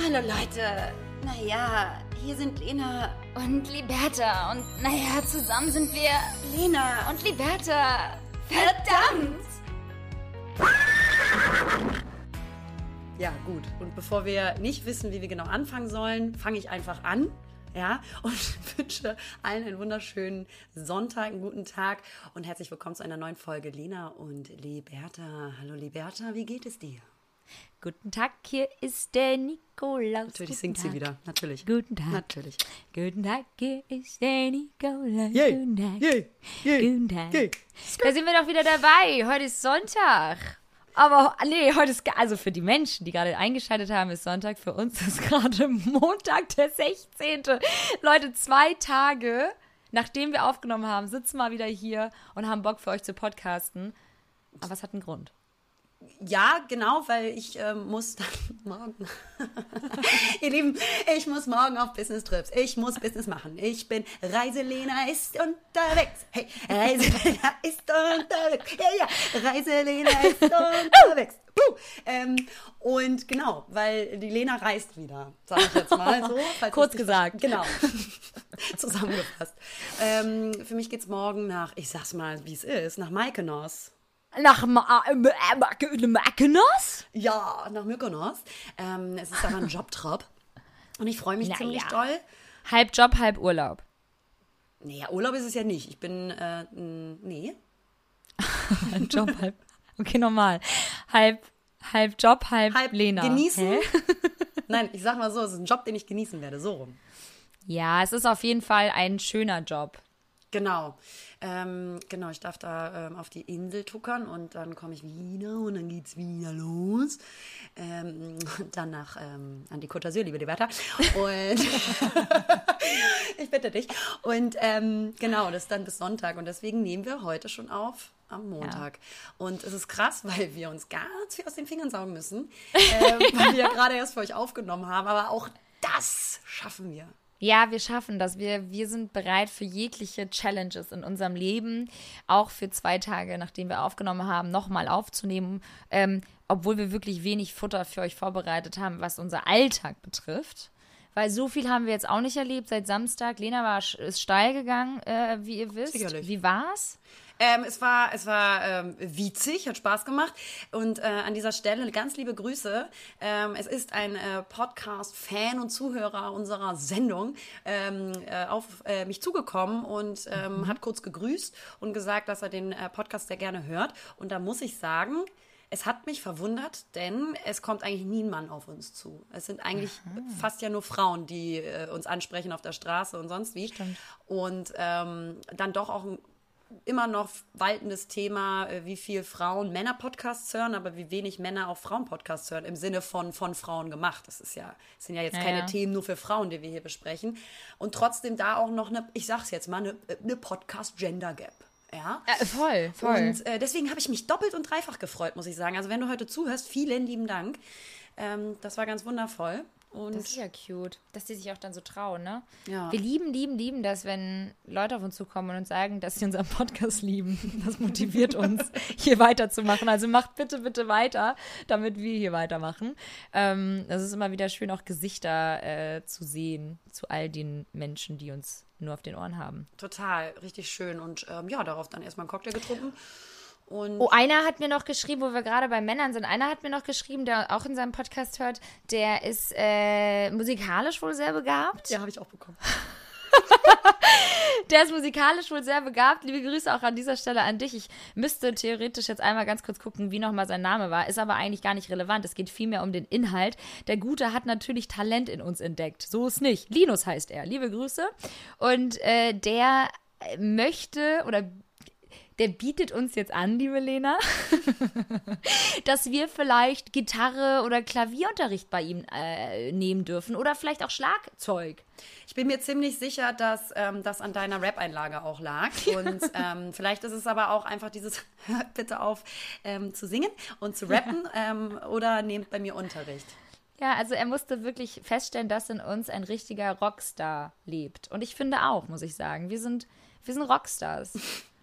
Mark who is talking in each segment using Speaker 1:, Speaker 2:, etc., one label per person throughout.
Speaker 1: Hallo Leute. Naja, hier sind Lena
Speaker 2: und Liberta. Und naja, zusammen sind wir
Speaker 1: Lena
Speaker 2: und Liberta. Verdammt!
Speaker 1: Ja, gut. Und bevor wir nicht wissen, wie wir genau anfangen sollen, fange ich einfach an. Ja, und wünsche allen einen wunderschönen Sonntag, einen guten Tag und herzlich willkommen zu einer neuen Folge Lena und Liberta. Hallo Liberta, wie geht es dir?
Speaker 2: Guten Tag, hier ist der Nikolaus.
Speaker 1: Natürlich
Speaker 2: Guten
Speaker 1: singt
Speaker 2: Tag.
Speaker 1: sie wieder, natürlich.
Speaker 2: Guten Tag.
Speaker 1: Natürlich.
Speaker 2: Guten Tag, hier ist der Nikolaus.
Speaker 1: Yay,
Speaker 2: Guten Tag.
Speaker 1: yay, yay,
Speaker 2: Guten Tag.
Speaker 1: yay.
Speaker 2: Da sind wir doch wieder dabei. Heute ist Sonntag. Aber nee, heute ist, also für die Menschen, die gerade eingeschaltet haben, ist Sonntag. Für uns ist gerade Montag, der 16. Leute, zwei Tage, nachdem wir aufgenommen haben, sitzen wir wieder hier und haben Bock für euch zu podcasten. Aber es hat einen Grund.
Speaker 1: Ja, genau, weil ich ähm, muss dann morgen. Ihr Lieben, ich muss morgen auf Business Trips. Ich muss Business machen. Ich bin Reiselena ist unterwegs. Hey, Reiselena ist unterwegs. Ja, ja, Reiselena ist unterwegs. Uh, ähm, und genau, weil die Lena reist wieder, sage ich jetzt mal so.
Speaker 2: Kurz
Speaker 1: es
Speaker 2: gesagt.
Speaker 1: Genau. Zusammengefasst. Ähm, für mich geht's morgen nach, ich sag's mal, wie es ist, nach Mykonos.
Speaker 2: Nach Ma äh, äh, Ma- Mackenoss?
Speaker 1: Ja, nach Mykonos. Ähm, es ist aber ein Jobtrop. Und ich freue mich
Speaker 2: Na
Speaker 1: ziemlich
Speaker 2: ja.
Speaker 1: doll.
Speaker 2: Halb Job, halb Urlaub.
Speaker 1: Naja, Urlaub ist es ja nicht. Ich bin, äh, nee.
Speaker 2: Halb Job, halb. Okay, normal. Halb, halb Job, halb,
Speaker 1: Halb
Speaker 2: Lena.
Speaker 1: genießen. Nein, ich sag mal so, es ist ein Job, den ich genießen werde. So rum.
Speaker 2: Ja, es ist auf jeden Fall ein schöner Job.
Speaker 1: Genau. Ähm, genau, ich darf da ähm, auf die Insel tuckern und dann komme ich wieder und dann geht's wieder los. Ähm, dann nach ähm, an die Côte d'Azur, liebe Liberta. Und ich bitte dich. Und ähm, genau, das ist dann bis Sonntag und deswegen nehmen wir heute schon auf am Montag. Und es ist krass, weil wir uns ganz viel aus den Fingern saugen müssen, ähm, weil wir ja gerade erst für euch aufgenommen haben. Aber auch das schaffen wir.
Speaker 2: Ja, wir schaffen das. Wir, wir sind bereit für jegliche Challenges in unserem Leben, auch für zwei Tage, nachdem wir aufgenommen haben, nochmal aufzunehmen, ähm, obwohl wir wirklich wenig Futter für euch vorbereitet haben, was unser Alltag betrifft. Weil so viel haben wir jetzt auch nicht erlebt seit Samstag. Lena war ist steil gegangen, äh, wie ihr wisst.
Speaker 1: Sicherlich.
Speaker 2: Wie war's?
Speaker 1: Ähm, es war, es war ähm, witzig, hat Spaß gemacht. Und äh, an dieser Stelle ganz liebe Grüße. Ähm, es ist ein äh, Podcast-Fan und Zuhörer unserer Sendung ähm, äh, auf äh, mich zugekommen und ähm, hat kurz gegrüßt und gesagt, dass er den äh, Podcast sehr gerne hört. Und da muss ich sagen, es hat mich verwundert, denn es kommt eigentlich nie ein Mann auf uns zu. Es sind eigentlich fast ja nur Frauen, die äh, uns ansprechen auf der Straße und sonst wie.
Speaker 2: Stimmt.
Speaker 1: Und ähm, dann doch auch ein immer noch waltendes Thema, äh, wie viel Frauen Männer-Podcasts hören, aber wie wenig Männer auch Frauen-Podcasts hören, im Sinne von von Frauen gemacht. Das ist ja, das sind ja jetzt
Speaker 2: Ja,
Speaker 1: keine
Speaker 2: ja.
Speaker 1: Themen nur für Frauen, die wir hier besprechen. Und trotzdem da auch noch eine, ich sag's jetzt mal, eine, eine Podcast-Gender-Gap. Ja.
Speaker 2: Äh, voll, voll.
Speaker 1: Und äh, deswegen habe ich mich doppelt und dreifach gefreut, muss ich sagen. Also wenn du heute zuhörst, vielen lieben Dank. Ähm, das war ganz wundervoll. Und
Speaker 2: Das ist ja cute, dass die sich auch dann so trauen, ne?
Speaker 1: Ja.
Speaker 2: Wir lieben, lieben, lieben das, wenn Leute auf uns zukommen und uns sagen, dass sie unseren Podcast lieben. Das motiviert uns, hier weiterzumachen. Also macht bitte, bitte weiter, damit wir hier weitermachen. Ähm, es ist immer wieder schön, auch Gesichter äh, zu sehen zu all den Menschen, die uns nur auf den Ohren haben.
Speaker 1: total, richtig schön. Und ähm, ja, darauf dann erstmal einen Cocktail getrunken. Und
Speaker 2: Oh, einer hat mir noch geschrieben, wo wir gerade bei Männern sind, einer hat mir noch geschrieben, der auch in seinem Podcast hört, der ist äh, musikalisch wohl sehr begabt.
Speaker 1: ja, habe ich auch bekommen.
Speaker 2: Der ist musikalisch wohl sehr begabt. Liebe Grüße auch an dieser Stelle an dich. Ich müsste theoretisch jetzt einmal ganz kurz gucken, wie nochmal sein Name war. Ist aber eigentlich gar nicht relevant. Es geht vielmehr um den Inhalt. Der Gute hat natürlich Talent in uns entdeckt. So ist nicht. Linus heißt er. Liebe Grüße. Und äh, der möchte oder der bietet uns jetzt an, liebe Lena, dass wir vielleicht Gitarre oder Klavierunterricht bei ihm äh, nehmen dürfen oder vielleicht auch Schlagzeug.
Speaker 1: Ich bin mir ziemlich sicher, dass ähm, das an deiner Rap-Einlage auch lag. Und ähm, vielleicht ist es aber auch einfach dieses, hört bitte auf ähm, zu singen und zu rappen ähm, oder nehmt bei mir Unterricht.
Speaker 2: Ja, also er musste wirklich feststellen, dass in uns ein richtiger Rockstar lebt. Und ich finde auch, muss ich sagen, wir sind, wir sind Rockstars.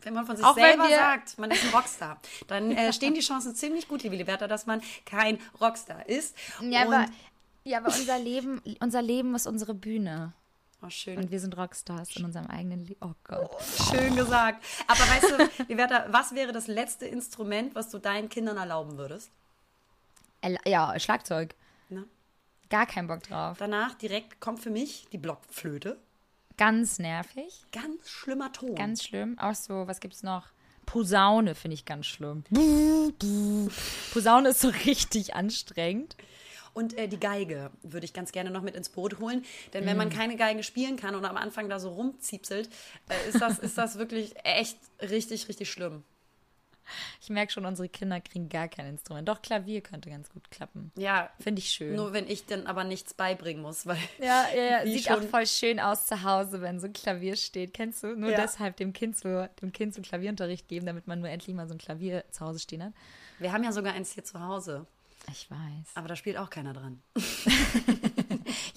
Speaker 1: Wenn man von sich
Speaker 2: Auch
Speaker 1: selber sagt, man ist ein Rockstar, dann äh, stehen die Chancen ziemlich gut, liebe Liberta, dass man kein Rockstar ist.
Speaker 2: Ja,
Speaker 1: und
Speaker 2: aber Ja, aber unser Leben, unser Leben ist unsere Bühne.
Speaker 1: Oh, schön.
Speaker 2: Und wir sind Rockstars in unserem eigenen Leben. Oh Gott.
Speaker 1: Schön gesagt. Aber weißt du, Liberta, was wäre das letzte Instrument, was du deinen Kindern erlauben würdest?
Speaker 2: Ja, Schlagzeug.
Speaker 1: Ne?
Speaker 2: Gar keinen Bock drauf.
Speaker 1: Danach direkt kommt für mich die Blockflöte.
Speaker 2: Ganz nervig.
Speaker 1: Ganz schlimmer Ton.
Speaker 2: Ganz schlimm. Auch so, was gibt's noch? Posaune finde ich ganz schlimm. Posaune ist so richtig anstrengend.
Speaker 1: Und äh, die Geige würde ich ganz gerne noch mit ins Boot holen. Denn wenn man keine Geige spielen kann und am Anfang da so rumziepselt, äh, ist, das, ist das wirklich echt richtig, richtig schlimm.
Speaker 2: Ich merke schon, unsere Kinder kriegen gar kein Instrument. Doch, Klavier könnte ganz gut klappen.
Speaker 1: Ja,
Speaker 2: Finde ich schön.
Speaker 1: nur wenn ich dann aber nichts beibringen muss, weil
Speaker 2: ja, ja, ja. Sieht auch voll schön aus zu Hause, wenn so ein Klavier steht. Kennst du? Nur
Speaker 1: Ja.
Speaker 2: deshalb dem Kind, so, dem kind so Klavierunterricht geben, damit man nur endlich mal so ein Klavier zu Hause stehen hat.
Speaker 1: wir haben ja sogar eins hier zu Hause.
Speaker 2: Ich weiß.
Speaker 1: Aber da spielt auch keiner dran.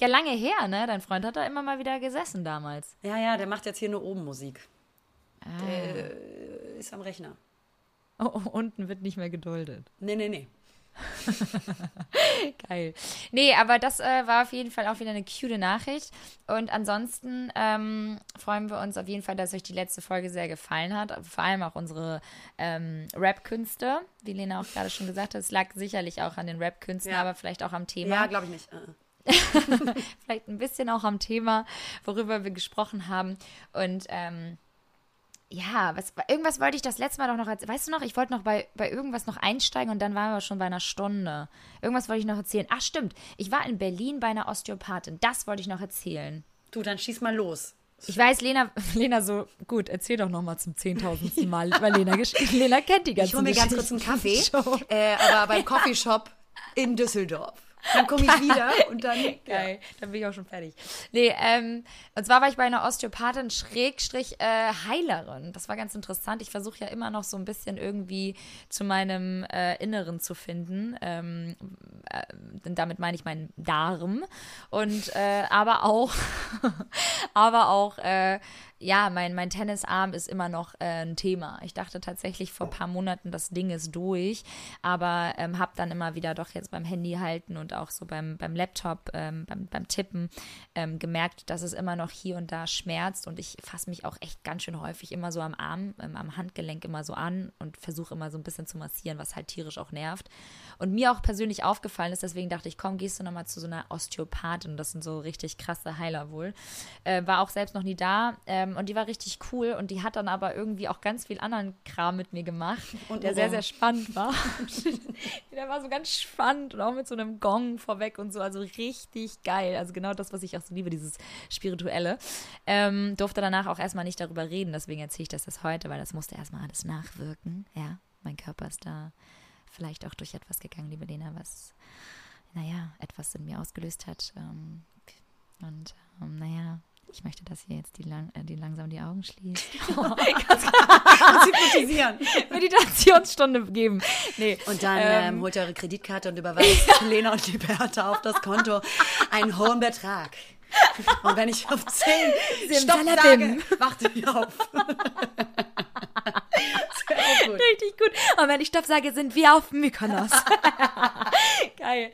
Speaker 2: Ja, lange her, ne? Dein Freund hat da immer mal wieder gesessen damals.
Speaker 1: Ja, ja, der macht jetzt hier nur oben Musik.
Speaker 2: Ah.
Speaker 1: Der äh, ist am Rechner.
Speaker 2: Oh, oh, unten wird nicht mehr geduldet.
Speaker 1: Nee, nee, nee.
Speaker 2: Geil. Nee, aber das äh, war auf jeden Fall auch wieder eine cute Nachricht. Und ansonsten ähm, freuen wir uns auf jeden Fall, dass euch die letzte Folge sehr gefallen hat. Vor allem auch unsere ähm, Rap-Künste, wie Lena auch gerade schon gesagt hat. Es lag sicherlich auch an den Rap-Künsten,
Speaker 1: Ja.
Speaker 2: aber vielleicht auch am Thema.
Speaker 1: Ja, glaube ich nicht. Äh,
Speaker 2: vielleicht ein bisschen auch am Thema, worüber wir gesprochen haben. Und ähm, ja, was, irgendwas wollte ich das letzte Mal doch noch, als, weißt du noch, ich wollte noch bei, bei irgendwas noch einsteigen und dann waren wir schon bei einer Stunde. Irgendwas wollte ich noch erzählen. Ach stimmt, ich war in Berlin bei einer Osteopathin. Das wollte ich noch erzählen.
Speaker 1: Du, dann schieß mal los.
Speaker 2: Ich weiß, Lena, Lena so, gut, erzähl doch noch mal zum zehntausendsten Mal, weil Lena, Lena kennt die ganze
Speaker 1: Ich hole mir ganz kurz einen Kaffee, äh, aber beim Coffeeshop in Düsseldorf. Dann komme ich wieder und dann.
Speaker 2: Geil, dann bin ich auch schon fertig. Nee, ähm, und zwar war ich bei einer Osteopathin Schrägstrich äh, Heilerin. Das war ganz interessant. Ich versuche ja immer noch so ein bisschen irgendwie zu meinem äh, Inneren zu finden. Ähm, äh, denn damit meine ich meinen Darm. Und äh, aber auch, aber auch, äh, ja, mein, mein Tennisarm ist immer noch äh, ein Thema. Ich dachte tatsächlich vor ein paar Monaten, das Ding ist durch, aber ähm, habe dann immer wieder doch jetzt beim Handy halten und auch so beim, beim Laptop, ähm, beim, beim Tippen ähm, gemerkt, dass es immer noch hier und da schmerzt und ich fasse mich auch echt ganz schön häufig immer so am Arm, ähm, am Handgelenk immer so an und versuche immer so ein bisschen zu massieren, was halt tierisch auch nervt. Und mir auch persönlich aufgefallen ist, deswegen dachte ich, komm, gehst du nochmal zu so einer Osteopathin, das sind so richtig krasse Heiler wohl. Äh, war auch selbst noch nie da ähm, und die war richtig cool und die hat dann aber irgendwie auch ganz viel anderen Kram mit mir gemacht,
Speaker 1: Und
Speaker 2: der sehr, sehr spannend war. der war so ganz spannend und auch mit so einem Gong vorweg und so, also richtig geil. Also genau das, was ich auch so liebe, dieses Spirituelle. Ähm, durfte danach auch erstmal nicht darüber reden, deswegen erzähle ich das jetzt heute, weil das musste erstmal alles nachwirken. Ja, mein Körper ist da vielleicht auch durch etwas gegangen, liebe Lena, was, naja, etwas in mir ausgelöst hat. Ähm, und ähm, naja, ich möchte, dass ihr jetzt die, lang, äh, die langsam die Augen schließt.
Speaker 1: Hypnotisieren.
Speaker 2: Meditationsstunde geben. Nee.
Speaker 1: Und dann
Speaker 2: Ähm.
Speaker 1: ähm, holt eure Kreditkarte und überweist Lena und Liberta auf das Konto einen hohen Betrag. Und wenn ich auf 10 Stopp sage, wacht ihr auf. Gut.
Speaker 2: Richtig gut. Und wenn ich Stopp sage, sind wir auf Mykonos. Geil.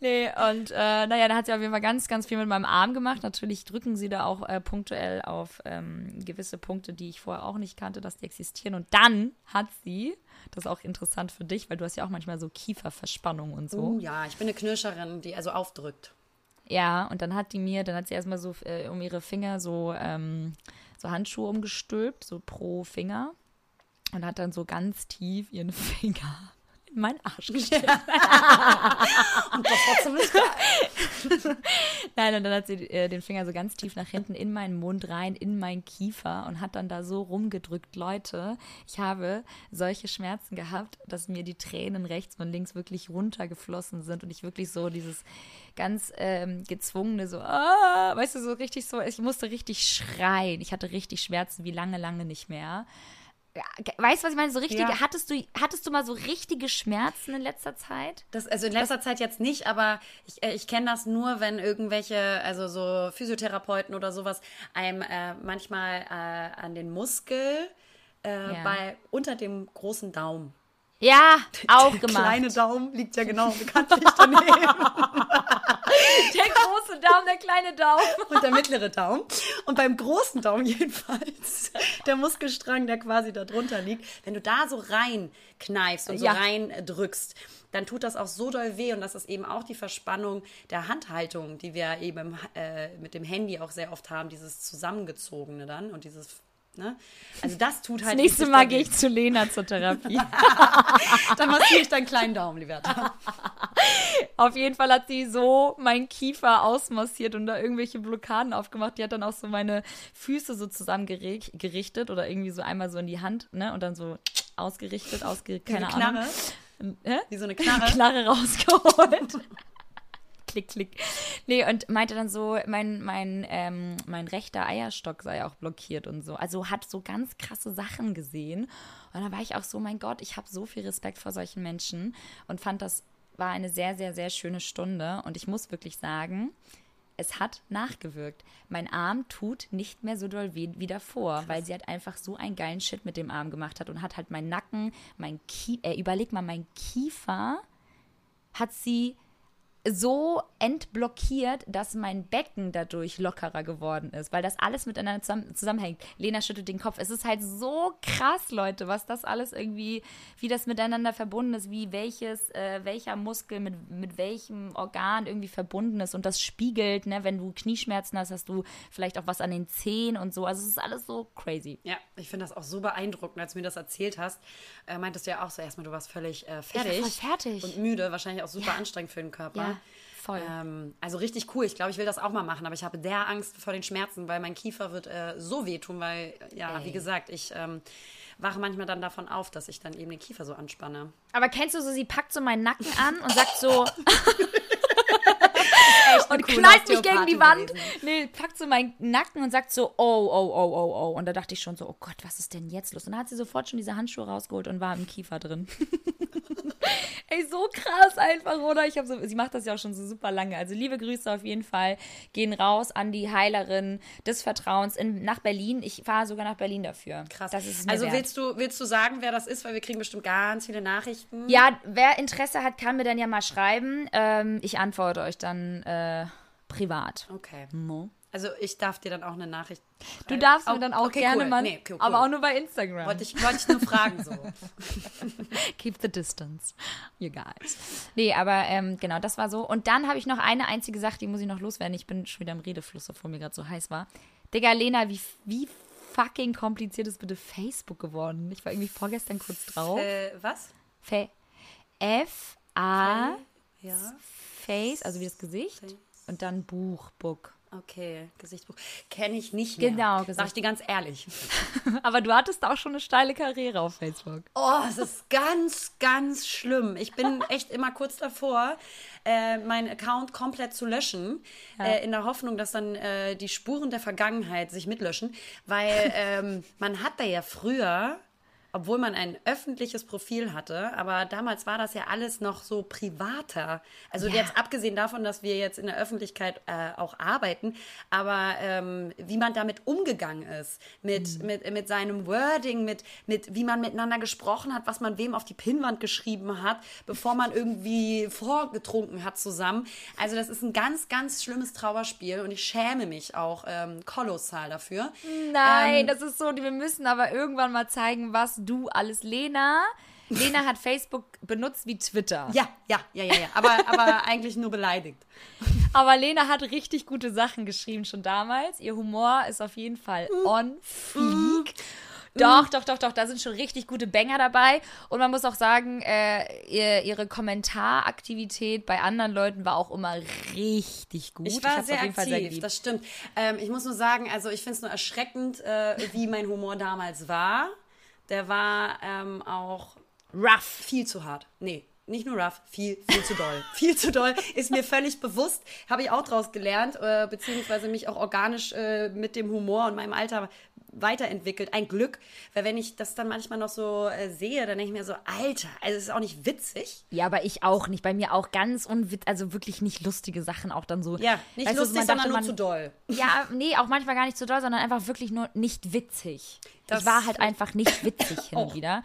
Speaker 2: Nee, und äh, naja, da hat sie auf jeden Fall ganz, ganz viel mit meinem Arm gemacht. Natürlich drücken sie da auch äh, punktuell auf ähm, gewisse Punkte, die ich vorher auch nicht kannte, dass die existieren. Und dann hat sie, das ist auch interessant für dich, weil du hast ja auch manchmal so Kieferverspannung und so.
Speaker 1: Oh ja, ich bin eine Knirscherin, die also aufdrückt.
Speaker 2: Ja, und dann hat die mir, dann hat sie erstmal so äh, um ihre Finger so, ähm, so Handschuhe umgestülpt, so pro Finger. Und hat dann so ganz tief ihren Finger in meinen Arsch gesteckt.
Speaker 1: Und das geil.
Speaker 2: Nein, und dann hat sie äh, den Finger so ganz tief nach hinten in meinen Mund rein, in meinen Kiefer und hat dann da so rumgedrückt. Leute, ich habe solche Schmerzen gehabt, dass mir die Tränen rechts und links wirklich runtergeflossen sind und ich wirklich so dieses ganz ähm, gezwungene, so, ah, weißt du, so richtig so, ich musste richtig schreien. Ich hatte richtig Schmerzen wie lange, lange nicht mehr. Weißt du, was ich meine? So richtige,
Speaker 1: Ja.
Speaker 2: hattest du, hattest du mal so richtige Schmerzen in letzter Zeit?
Speaker 1: Das, also in letzter Zeit jetzt nicht, aber ich, äh, ich kenne das nur, wenn irgendwelche, also so Physiotherapeuten oder sowas, einem äh, manchmal äh, an den Muskel äh,
Speaker 2: Ja.
Speaker 1: bei unter dem großen Daumen.
Speaker 2: Ja, auch
Speaker 1: Der
Speaker 2: gemacht.
Speaker 1: kleine Daumen liegt ja genau bekanntlich daneben.
Speaker 2: kleine Daumen.
Speaker 1: und der mittlere Daumen. Und beim großen Daumen jedenfalls, der Muskelstrang, der quasi da drunter liegt, wenn du da so reinkneifst und so
Speaker 2: Ja.
Speaker 1: reindrückst, dann tut das auch so doll weh. Und das ist eben auch die Verspannung der Handhaltung, die wir eben im, äh, mit dem Handy auch sehr oft haben, dieses zusammengezogene dann und dieses. Ne? Also das tut halt.
Speaker 2: Das nächste Mal gehe ich zu Lena zur Therapie.
Speaker 1: Dann massiere ich deinen kleinen Daumen, Liberta.
Speaker 2: Auf jeden Fall hat sie so meinen Kiefer ausmassiert und da irgendwelche Blockaden aufgemacht. Die hat dann auch so meine Füße so zusammengerichtet oder irgendwie so einmal so in die Hand, ne? Und dann so ausgerichtet, ausge keine
Speaker 1: Wie
Speaker 2: Ahnung. Hä?
Speaker 1: Wie so eine Knarre.
Speaker 2: Knarre rausgeholt. klick, klick. Nee, und meinte dann so, mein, mein, ähm, mein rechter Eierstock sei auch blockiert und so. Also hat so ganz krasse Sachen gesehen. Und da war ich auch so, mein Gott, ich habe so viel Respekt vor solchen Menschen und fand, das war eine sehr, sehr, sehr schöne Stunde. Und ich muss wirklich sagen, es hat nachgewirkt. Mein Arm tut nicht mehr so doll weh wie davor, weil sie halt einfach so einen geilen Shit mit dem Arm gemacht hat und hat halt meinen Nacken, mein Kiefer, äh, überleg mal, mein Kiefer hat sie so entblockiert, dass mein Becken dadurch lockerer geworden ist, weil das alles miteinander zusammen, zusammenhängt. Lena schüttelt den Kopf. Es ist halt so krass, Leute, was das alles irgendwie, wie das miteinander verbunden ist, wie welches, äh, welcher Muskel mit, mit welchem Organ irgendwie verbunden ist und das spiegelt, ne, wenn du Knieschmerzen hast, hast du vielleicht auch was an den Zehen und so. Also es ist alles so crazy.
Speaker 1: Ja, ich finde das auch so beeindruckend, als du mir das erzählt hast. Äh, meintest du ja auch so erstmal, du warst völlig äh, fertig.
Speaker 2: voll fertig.
Speaker 1: Und müde, wahrscheinlich auch super anstrengend für den Körper.
Speaker 2: Ja, voll.
Speaker 1: Ähm, also richtig cool. Ich glaube, ich will das auch mal machen, aber ich habe der Angst vor den Schmerzen, weil mein Kiefer wird äh, so wehtun, weil, ja,
Speaker 2: Ey.
Speaker 1: wie gesagt, ich ähm, wache manchmal dann davon auf, dass ich dann eben den Kiefer so anspanne.
Speaker 2: Aber kennst du so, sie packt so meinen Nacken an und sagt so, und knallt mich gegen die Wand.
Speaker 1: gewesen.
Speaker 2: Nee, packt so meinen Nacken und sagt so, oh, oh, oh, oh, oh. Und da dachte ich schon so, oh Gott, was ist denn jetzt los? Und dann hat sie sofort schon diese Handschuhe rausgeholt und war im Kiefer drin. Ey, so krass einfach, oder? Ich habe so, sie macht das ja auch schon so super lange. Also liebe Grüße auf jeden Fall. Gehen raus an die Heilerin des Vertrauens in, nach Berlin. Ich fahre sogar nach Berlin dafür.
Speaker 1: Krass. Also
Speaker 2: wert.
Speaker 1: willst du, willst du sagen, wer das ist? Weil wir kriegen bestimmt ganz viele Nachrichten.
Speaker 2: Ja, wer Interesse hat, kann mir dann ja mal schreiben. Ähm, ich antworte euch dann äh, privat.
Speaker 1: Okay.
Speaker 2: Mo.
Speaker 1: Also ich darf dir dann auch eine Nachricht.
Speaker 2: Du darfst mir
Speaker 1: Oh,
Speaker 2: dann auch
Speaker 1: okay,
Speaker 2: gerne
Speaker 1: cool.
Speaker 2: mal,
Speaker 1: Nee, okay, cool.
Speaker 2: aber auch nur bei Instagram.
Speaker 1: Wollte ich, wollte ich nur fragen so.
Speaker 2: Keep the distance, you guys. Nee, aber ähm, genau, das war so. Und dann habe ich noch eine einzige Sache, die muss ich noch loswerden. Ich bin schon wieder im Redefluss, obwohl mir gerade so heiß war. Digga, Lena, wie, wie fucking kompliziert ist bitte Facebook geworden? Ich war irgendwie vorgestern kurz drauf.
Speaker 1: äh, was?
Speaker 2: Fa F-A,
Speaker 1: Ja.
Speaker 2: Face, also wie das Gesicht.
Speaker 1: Face.
Speaker 2: Und dann Buch, Book.
Speaker 1: Okay, Gesichtsbuch. Kenne ich nicht mehr.
Speaker 2: Genau,
Speaker 1: Sag ich dir ganz ehrlich.
Speaker 2: Aber du hattest auch schon eine steile Karriere auf Facebook.
Speaker 1: Oh, es ist ganz, ganz schlimm. Ich bin echt immer kurz davor, äh, meinen Account komplett zu löschen, äh, in der Hoffnung, dass dann äh, die Spuren der Vergangenheit sich mitlöschen, weil ähm, man hat da ja früher, obwohl man ein öffentliches Profil hatte, aber damals war das ja alles noch so privater. Also
Speaker 2: Ja.
Speaker 1: jetzt abgesehen davon, dass wir jetzt in der Öffentlichkeit äh, auch arbeiten, aber ähm, wie man damit umgegangen ist, mit,
Speaker 2: Mhm.
Speaker 1: mit, mit seinem Wording, mit, mit wie man miteinander gesprochen hat, was man wem auf die Pinnwand geschrieben hat, bevor man irgendwie vorgetrunken hat zusammen. Also das ist ein ganz, ganz schlimmes Trauerspiel und ich schäme mich auch ähm, kolossal dafür.
Speaker 2: Nein,
Speaker 1: Ähm,
Speaker 2: das ist so, wir müssen aber irgendwann mal zeigen, was du alles, Lena. Lena hat Facebook benutzt wie Twitter.
Speaker 1: Ja, ja, ja, ja, ja. Aber, aber eigentlich nur beleidigt.
Speaker 2: Aber Lena hat richtig gute Sachen geschrieben schon damals. Ihr Humor ist auf jeden Fall
Speaker 1: Mm.
Speaker 2: on fleek. Doch, doch, doch, doch, da sind schon richtig gute Banger dabei. Und man muss auch sagen, äh, ihr, ihre Kommentaraktivität bei anderen Leuten war auch immer richtig gut.
Speaker 1: Ich war
Speaker 2: hab's
Speaker 1: sehr
Speaker 2: auf jeden Fall sehr
Speaker 1: aktiv, das stimmt. Ähm, ich muss nur sagen, also ich finde es nur erschreckend, äh, wie mein Humor damals war. Der war ähm, auch
Speaker 2: Rough.
Speaker 1: viel zu hart. Nee, nicht nur rough, viel, viel zu doll. viel zu doll, ist mir völlig bewusst. Habe ich auch draus gelernt, äh, beziehungsweise mich auch organisch äh, mit dem Humor und meinem Alter weiterentwickelt. Ein Glück, weil wenn ich das dann manchmal noch so äh, sehe, dann denke ich mir so, Alter, also es ist auch nicht witzig.
Speaker 2: Ja, aber ich auch nicht. Bei mir auch ganz unwitz, also wirklich nicht lustige Sachen auch dann so.
Speaker 1: Ja, nicht
Speaker 2: Weißt du,
Speaker 1: lustig,
Speaker 2: man
Speaker 1: sondern nur
Speaker 2: man-
Speaker 1: zu doll.
Speaker 2: Ja, nee, auch manchmal gar nicht so doll, sondern einfach wirklich nur nicht witzig.
Speaker 1: Das-
Speaker 2: ich war halt einfach nicht witzig hin und
Speaker 1: Auch.
Speaker 2: wieder.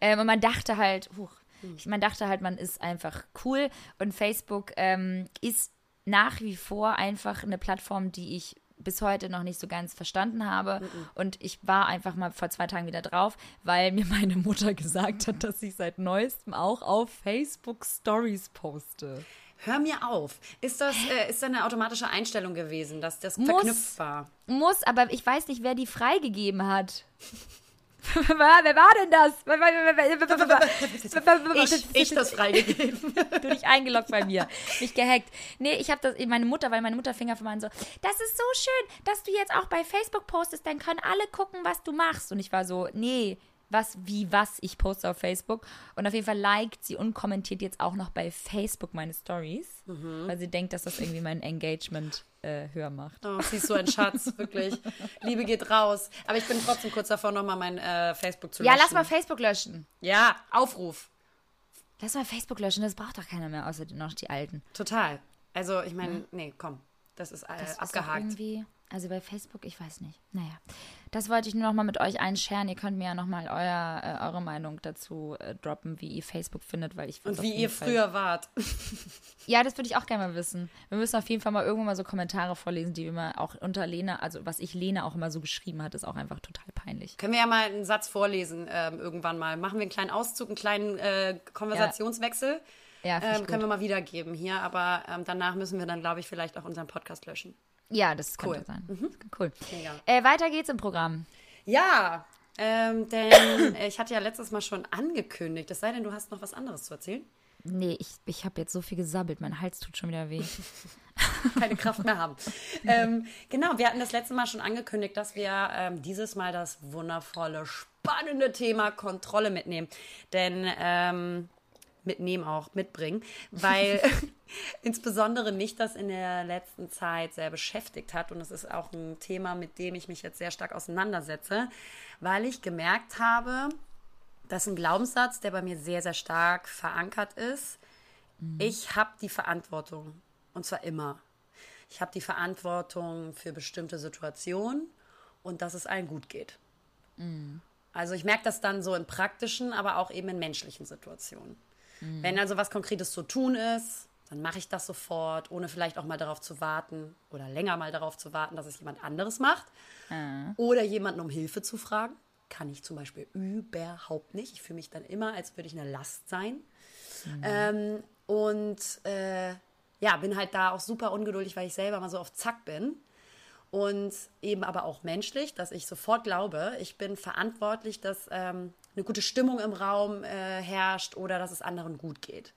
Speaker 2: Ähm, und man dachte halt, huch, ich, man dachte halt, man ist einfach cool. Und Facebook ähm, ist nach wie vor einfach eine Plattform, die ich bis heute noch nicht so ganz verstanden habe. Mm -mm. Und ich war einfach mal vor zwei Tagen wieder drauf, weil mir meine Mutter gesagt hat, dass ich seit neuestem auch auf Facebook Stories poste.
Speaker 1: Hör mir auf. Ist das, äh, ist das eine automatische Einstellung gewesen, dass das muss, verknüpft war?
Speaker 2: Muss, aber ich weiß nicht, wer die freigegeben hat. Wer war denn das?
Speaker 1: Ich, ich das freigegeben.
Speaker 2: du dich eingeloggt bei mir. Mich gehackt. Nee, ich habe das, meine Mutter, weil meine Mutter fing auf einmal so, das ist so schön, dass du jetzt auch bei Facebook postest, dann können alle gucken, was du machst. Und ich war so, nee, was, wie, was ich poste auf Facebook. Und auf jeden Fall liked sie und kommentiert jetzt auch noch bei Facebook meine Stories, mhm. weil sie denkt, dass das irgendwie mein Engagement äh, höher macht.
Speaker 1: Oh, sie ist so ein Schatz, wirklich. Liebe geht raus. Aber ich bin trotzdem kurz davor, nochmal mein äh, Facebook zu löschen.
Speaker 2: Ja, lass mal Facebook löschen.
Speaker 1: Ja, Aufruf.
Speaker 2: Lass mal Facebook löschen, das braucht doch keiner mehr, außer noch die Alten.
Speaker 1: Total. Also, ich meine, nee, komm. Das ist äh, das abgehakt.
Speaker 2: Ist irgendwie, also bei Facebook, ich weiß nicht. Naja, das wollte ich nur noch mal mit euch einscheren. Ihr könnt mir ja noch mal euer, äh, eure Meinung dazu äh, droppen, wie ihr Facebook findet, weil ich
Speaker 1: Und wie ihr Fall früher wart.
Speaker 2: ja, das würde ich auch gerne mal wissen. Wir müssen auf jeden Fall mal irgendwann mal so Kommentare vorlesen, die immer auch unter Lena, also was ich Lena auch immer so geschrieben hat, ist auch einfach total peinlich.
Speaker 1: Können wir ja mal einen Satz vorlesen ähm, irgendwann mal. Machen wir einen kleinen Auszug, einen kleinen äh, Konversationswechsel. Ja. Ja, ähm, können wir mal wiedergeben hier, aber ähm, danach müssen wir dann, glaube ich, vielleicht auch unseren Podcast löschen.
Speaker 2: Ja, das cool. könnte sein. Mhm. Cool. Äh, weiter geht's im Programm.
Speaker 1: Ja, ähm, denn ich hatte ja letztes Mal schon angekündigt, es sei denn, du hast noch was anderes zu erzählen.
Speaker 2: Nee, ich, ich habe jetzt so viel gesabbelt, mein Hals tut schon wieder weh.
Speaker 1: Keine Kraft mehr haben. ähm, genau, wir hatten das letzte Mal schon angekündigt, dass wir ähm, dieses Mal das wundervolle, spannende Thema Kontrolle mitnehmen. Denn ähm, mitnehmen auch, mitbringen, weil insbesondere mich das in der letzten Zeit sehr beschäftigt hat und es ist auch ein Thema, mit dem ich mich jetzt sehr stark auseinandersetze, weil ich gemerkt habe, dass ein Glaubenssatz, der bei mir sehr, sehr stark verankert ist, mhm. ich habe die Verantwortung und zwar immer. Ich habe die Verantwortung für bestimmte Situationen und dass es allen gut geht. Mhm. Also ich merke das dann so in praktischen, aber auch eben in menschlichen Situationen. Mhm. Wenn also was Konkretes zu tun ist, dann mache ich das sofort, ohne vielleicht auch mal darauf zu warten oder länger mal darauf zu warten, dass es jemand anderes macht. Mhm. Oder jemanden um Hilfe zu fragen. Kann ich zum Beispiel überhaupt nicht. Ich fühle mich dann immer, als würde ich eine Last sein. Mhm. Ähm, und äh, ja, bin halt da auch super ungeduldig, weil ich selber mal so auf Zack bin. Und eben aber auch menschlich, dass ich sofort glaube, ich bin verantwortlich, dass ähm, eine gute Stimmung im Raum äh, herrscht oder dass es anderen gut geht.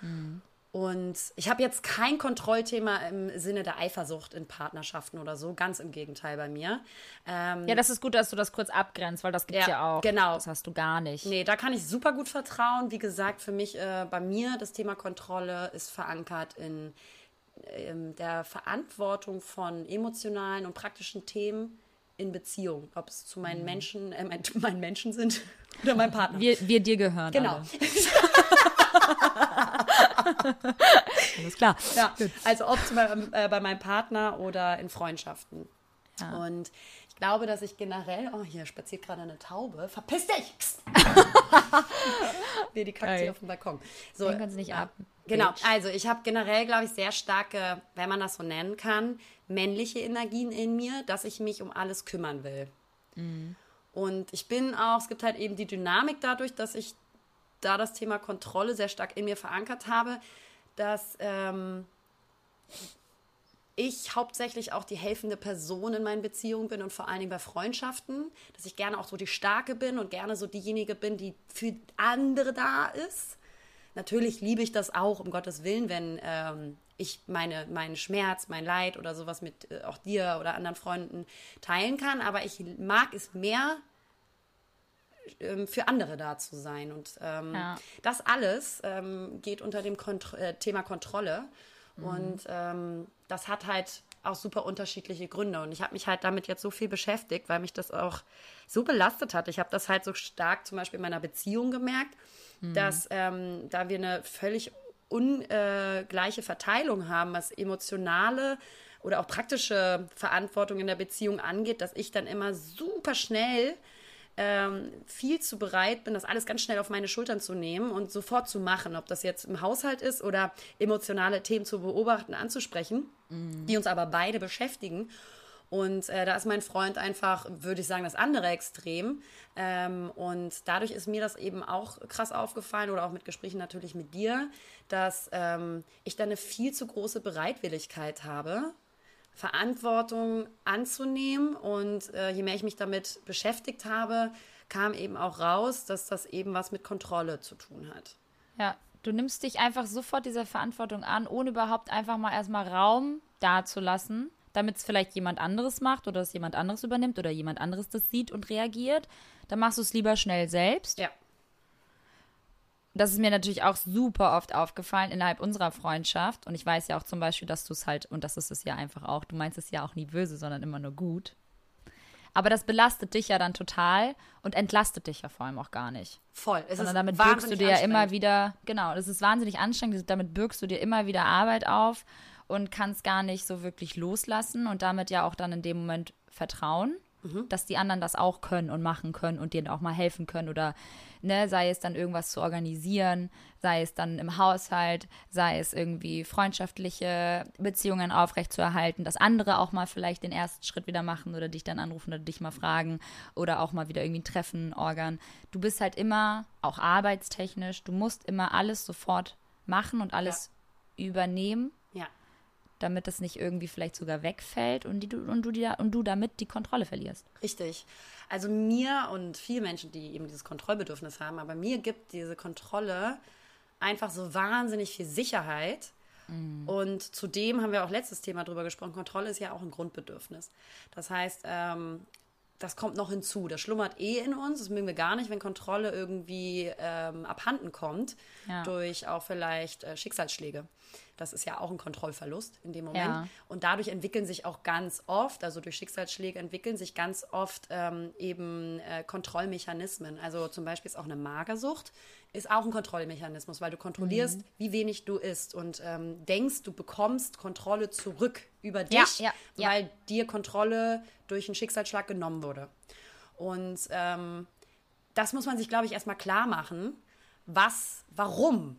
Speaker 1: Mhm. Und ich habe jetzt kein Kontrollthema im Sinne der Eifersucht in Partnerschaften oder so, ganz im Gegenteil bei mir.
Speaker 2: Ähm, ja, das ist gut, dass du das kurz abgrenzt, weil das gibt es ja, ja, auch.
Speaker 1: Genau.
Speaker 2: Das hast du gar nicht.
Speaker 1: Nee, da kann ich super gut vertrauen. Wie gesagt, für mich, äh, bei mir, das Thema Kontrolle ist verankert in äh, der Verantwortung von emotionalen und praktischen Themen in Beziehung, ob es zu meinen mhm. Menschen, äh, mein, meinen Menschen sind oder meinem Partner.
Speaker 2: Wir, wir dir gehören.
Speaker 1: Genau.
Speaker 2: Alles klar.
Speaker 1: Ja, also ob zum Beispiel, äh, bei meinem Partner oder in Freundschaften. Ja. Und glaube, dass ich generell, oh, hier spaziert gerade eine Taube. Verpiss dich! nee, die kackt hier auf dem Balkon.
Speaker 2: So, Den kannst du nicht ab.
Speaker 1: Genau, also ich habe generell, glaube ich, sehr starke, wenn man das so nennen kann, männliche Energien in mir, dass ich mich um alles kümmern will. Mhm. Und ich bin auch, es gibt halt eben die Dynamik dadurch, dass ich da das Thema Kontrolle sehr stark in mir verankert habe, dass ähm, ich hauptsächlich auch die helfende Person in meinen Beziehungen bin und vor allen Dingen bei Freundschaften, dass ich gerne auch so die Starke bin und gerne so diejenige bin, die für andere da ist. Natürlich liebe ich das auch, um Gottes Willen, wenn ähm, ich meine, meinen Schmerz, mein Leid oder sowas mit äh, auch dir oder anderen Freunden teilen kann, aber ich mag es mehr, ähm, für andere da zu sein. Und ähm, ja. das alles ähm, geht unter dem Kont äh, Thema Kontrolle. Mhm. Und ähm, das hat halt auch super unterschiedliche Gründe. Und ich habe mich halt damit jetzt so viel beschäftigt, weil mich das auch so belastet hat. Ich habe das halt so stark zum Beispiel in meiner Beziehung gemerkt, mhm. dass ähm, da wir eine völlig ungleiche Verteilung haben, was emotionale oder auch praktische Verantwortung in der Beziehung angeht, dass ich dann immer super schnell ähm, viel zu bereit bin, das alles ganz schnell auf meine Schultern zu nehmen und sofort zu machen, ob das jetzt im Haushalt ist oder emotionale Themen zu beobachten, anzusprechen, mhm. die uns aber beide beschäftigen. Und äh, da ist mein Freund einfach, würde ich sagen, das andere Extrem. Ähm, und dadurch ist mir das eben auch krass aufgefallen oder auch mit Gesprächen natürlich mit dir, dass ähm, ich da eine viel zu große Bereitwilligkeit habe, Verantwortung anzunehmen. Und äh, je mehr ich mich damit beschäftigt habe, kam eben auch raus, dass das eben was mit Kontrolle zu tun hat.
Speaker 2: Ja, du nimmst dich einfach sofort dieser Verantwortung an, ohne überhaupt einfach mal erstmal Raum dazulassen, damit es vielleicht jemand anderes macht oder es jemand anderes übernimmt oder jemand anderes das sieht und reagiert. Dann machst du es lieber schnell selbst.
Speaker 1: Ja
Speaker 2: das ist mir natürlich auch super oft aufgefallen innerhalb unserer Freundschaft. Und ich weiß ja auch zum Beispiel, dass du es halt, und das ist es ja einfach auch, du meinst es ja auch nie böse, sondern immer nur gut. Aber das belastet dich ja dann total und entlastet dich ja vor allem auch gar nicht.
Speaker 1: Voll.
Speaker 2: Es Sondern damit bürgst du dir ja immer wieder, genau, das ist wahnsinnig anstrengend, damit bürgst du dir immer wieder Arbeit auf und kannst gar nicht so wirklich loslassen und damit ja auch dann in dem Moment vertrauen, mhm. dass die anderen das auch können und machen können und dir auch mal helfen können oder ne, sei es dann irgendwas zu organisieren, sei es dann im Haushalt, sei es irgendwie freundschaftliche Beziehungen aufrechtzuerhalten, dass andere auch mal vielleicht den ersten Schritt wieder machen oder dich dann anrufen oder dich mal fragen oder auch mal wieder irgendwie ein Treffen organ. Du bist halt immer, auch arbeitstechnisch, du musst immer alles sofort machen und alles ja. übernehmen. Damit es nicht irgendwie vielleicht sogar wegfällt und, die, und, du, die, und du damit die Kontrolle verlierst.
Speaker 1: Richtig. Also mir und viele Menschen, die eben dieses Kontrollbedürfnis haben, aber mir gibt diese Kontrolle einfach so wahnsinnig viel Sicherheit. Mhm. Und zudem haben wir auch letztes Thema drüber gesprochen, Kontrolle ist ja auch ein Grundbedürfnis. Das heißt, ähm, das kommt noch hinzu. Das schlummert eh in uns. Das mögen wir gar nicht, wenn Kontrolle irgendwie ähm, abhanden kommt ja. durch auch vielleicht äh, Schicksalsschläge. Das ist ja auch ein Kontrollverlust in dem Moment. Ja. Und dadurch entwickeln sich auch ganz oft, also durch Schicksalsschläge entwickeln sich ganz oft ähm, eben äh, Kontrollmechanismen. Also zum Beispiel ist auch eine Magersucht, ist auch ein Kontrollmechanismus, weil du kontrollierst, mhm. wie wenig du isst und ähm, denkst, du bekommst Kontrolle zurück über dich, ja, ja, weil dir Kontrolle durch einen Schicksalsschlag genommen wurde. Und ähm, das muss man sich, glaube ich, erstmal klar machen. Was, warum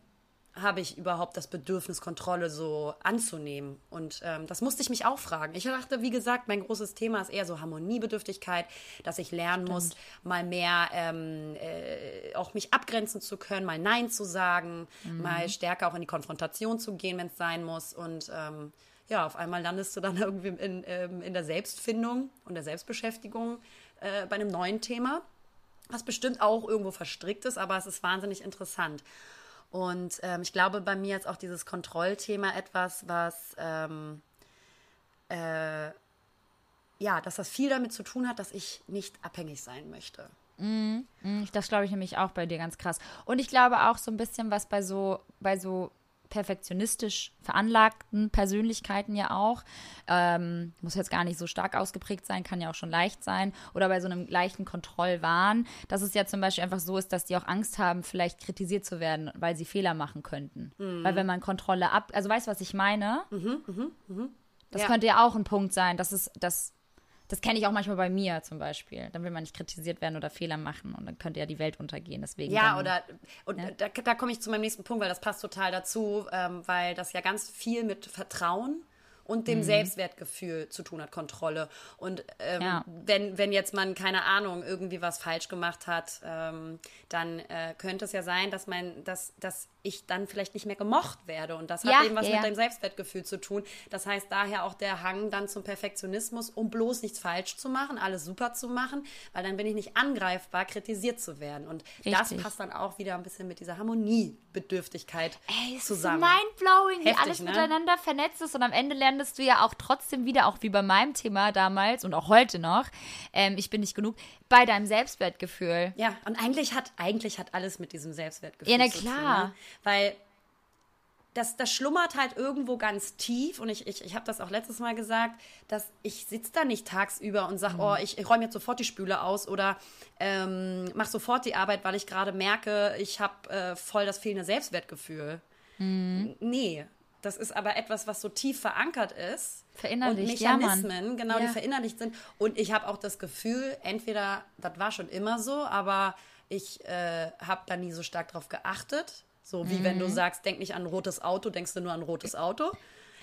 Speaker 1: habe ich überhaupt das Bedürfnis, Kontrolle so anzunehmen? Und ähm, das musste ich mich auch fragen. Ich dachte, wie gesagt, mein großes Thema ist eher so Harmoniebedürftigkeit, dass ich lernen Stimmt. muss, mal mehr ähm, äh, auch mich abgrenzen zu können, mal Nein zu sagen, mhm. mal stärker auch in die Konfrontation zu gehen, wenn es sein muss. Und ähm, ja, auf einmal landest du dann irgendwie in, ähm, in der Selbstfindung und der Selbstbeschäftigung äh, bei einem neuen Thema, was bestimmt auch irgendwo verstrickt ist, aber es ist wahnsinnig interessant. Und ähm, ich glaube, bei mir ist auch dieses Kontrollthema etwas, was ähm, äh, ja, dass das viel damit zu tun hat, dass ich nicht abhängig sein möchte.
Speaker 2: Mm, mm, das glaube ich nämlich auch bei dir ganz krass. Und ich glaube auch so ein bisschen, was bei so, bei so perfektionistisch veranlagten Persönlichkeiten ja auch. Ähm, muss jetzt gar nicht so stark ausgeprägt sein, kann ja auch schon leicht sein. Oder bei so einem leichten Kontrollwahn, dass es ja zum Beispiel einfach so ist, dass die auch Angst haben, vielleicht kritisiert zu werden, weil sie Fehler machen könnten. Mhm. Weil wenn man Kontrolle ab, also weißt du, was ich meine? Mhm, mh, mh. Das ja. könnte ja auch ein Punkt sein, dass es, dass das kenne ich auch manchmal bei mir zum Beispiel. Dann will man nicht kritisiert werden oder Fehler machen und dann könnte ja die Welt untergehen. Deswegen
Speaker 1: ja,
Speaker 2: dann,
Speaker 1: oder und ne? da, da komme ich zu meinem nächsten Punkt, weil das passt total dazu, ähm, weil das ja ganz viel mit Vertrauen und dem mhm. Selbstwertgefühl zu tun hat, Kontrolle. Und ähm, ja. wenn, wenn jetzt man, keine Ahnung, irgendwie was falsch gemacht hat, ähm, dann äh, könnte es ja sein, dass man, dass, dass ich dann vielleicht nicht mehr gemocht werde. Und das hat ja, eben was ja, mit deinem Selbstwertgefühl zu tun. Das heißt daher auch der Hang dann zum Perfektionismus, um bloß nichts falsch zu machen, alles super zu machen, weil dann bin ich nicht angreifbar, kritisiert zu werden. Und Richtig. das passt dann auch wieder ein bisschen mit dieser Harmoniebedürftigkeit Ey, zusammen.
Speaker 2: Ist mindblowing, wie alles ne? miteinander vernetzt ist und am Ende landest du ja auch trotzdem wieder, auch wie bei meinem Thema damals und auch heute noch, ähm, ich bin nicht genug, bei deinem Selbstwertgefühl.
Speaker 1: Ja, und eigentlich hat, eigentlich hat alles mit diesem Selbstwertgefühl
Speaker 2: ja, na klar. zu tun. Ne?
Speaker 1: Weil das, das schlummert halt irgendwo ganz tief und ich, ich, ich habe das auch letztes Mal gesagt, dass ich sitze da nicht tagsüber und sage, mhm. oh, ich, ich räume jetzt sofort die Spüle aus oder ähm, mache sofort die Arbeit, weil ich gerade merke, ich habe äh, voll das fehlende Selbstwertgefühl. Mhm. Nee, das ist aber etwas, was so tief verankert ist.
Speaker 2: Verinnerlicht,
Speaker 1: und Mechanismen, ja, genau, ja. die verinnerlicht sind. Und ich habe auch das Gefühl, entweder, das war schon immer so, aber ich äh, habe da nie so stark drauf geachtet. So wie mhm. wenn du mhm. sagst, denk nicht an ein rotes Auto, denkst du nur an ein rotes Auto.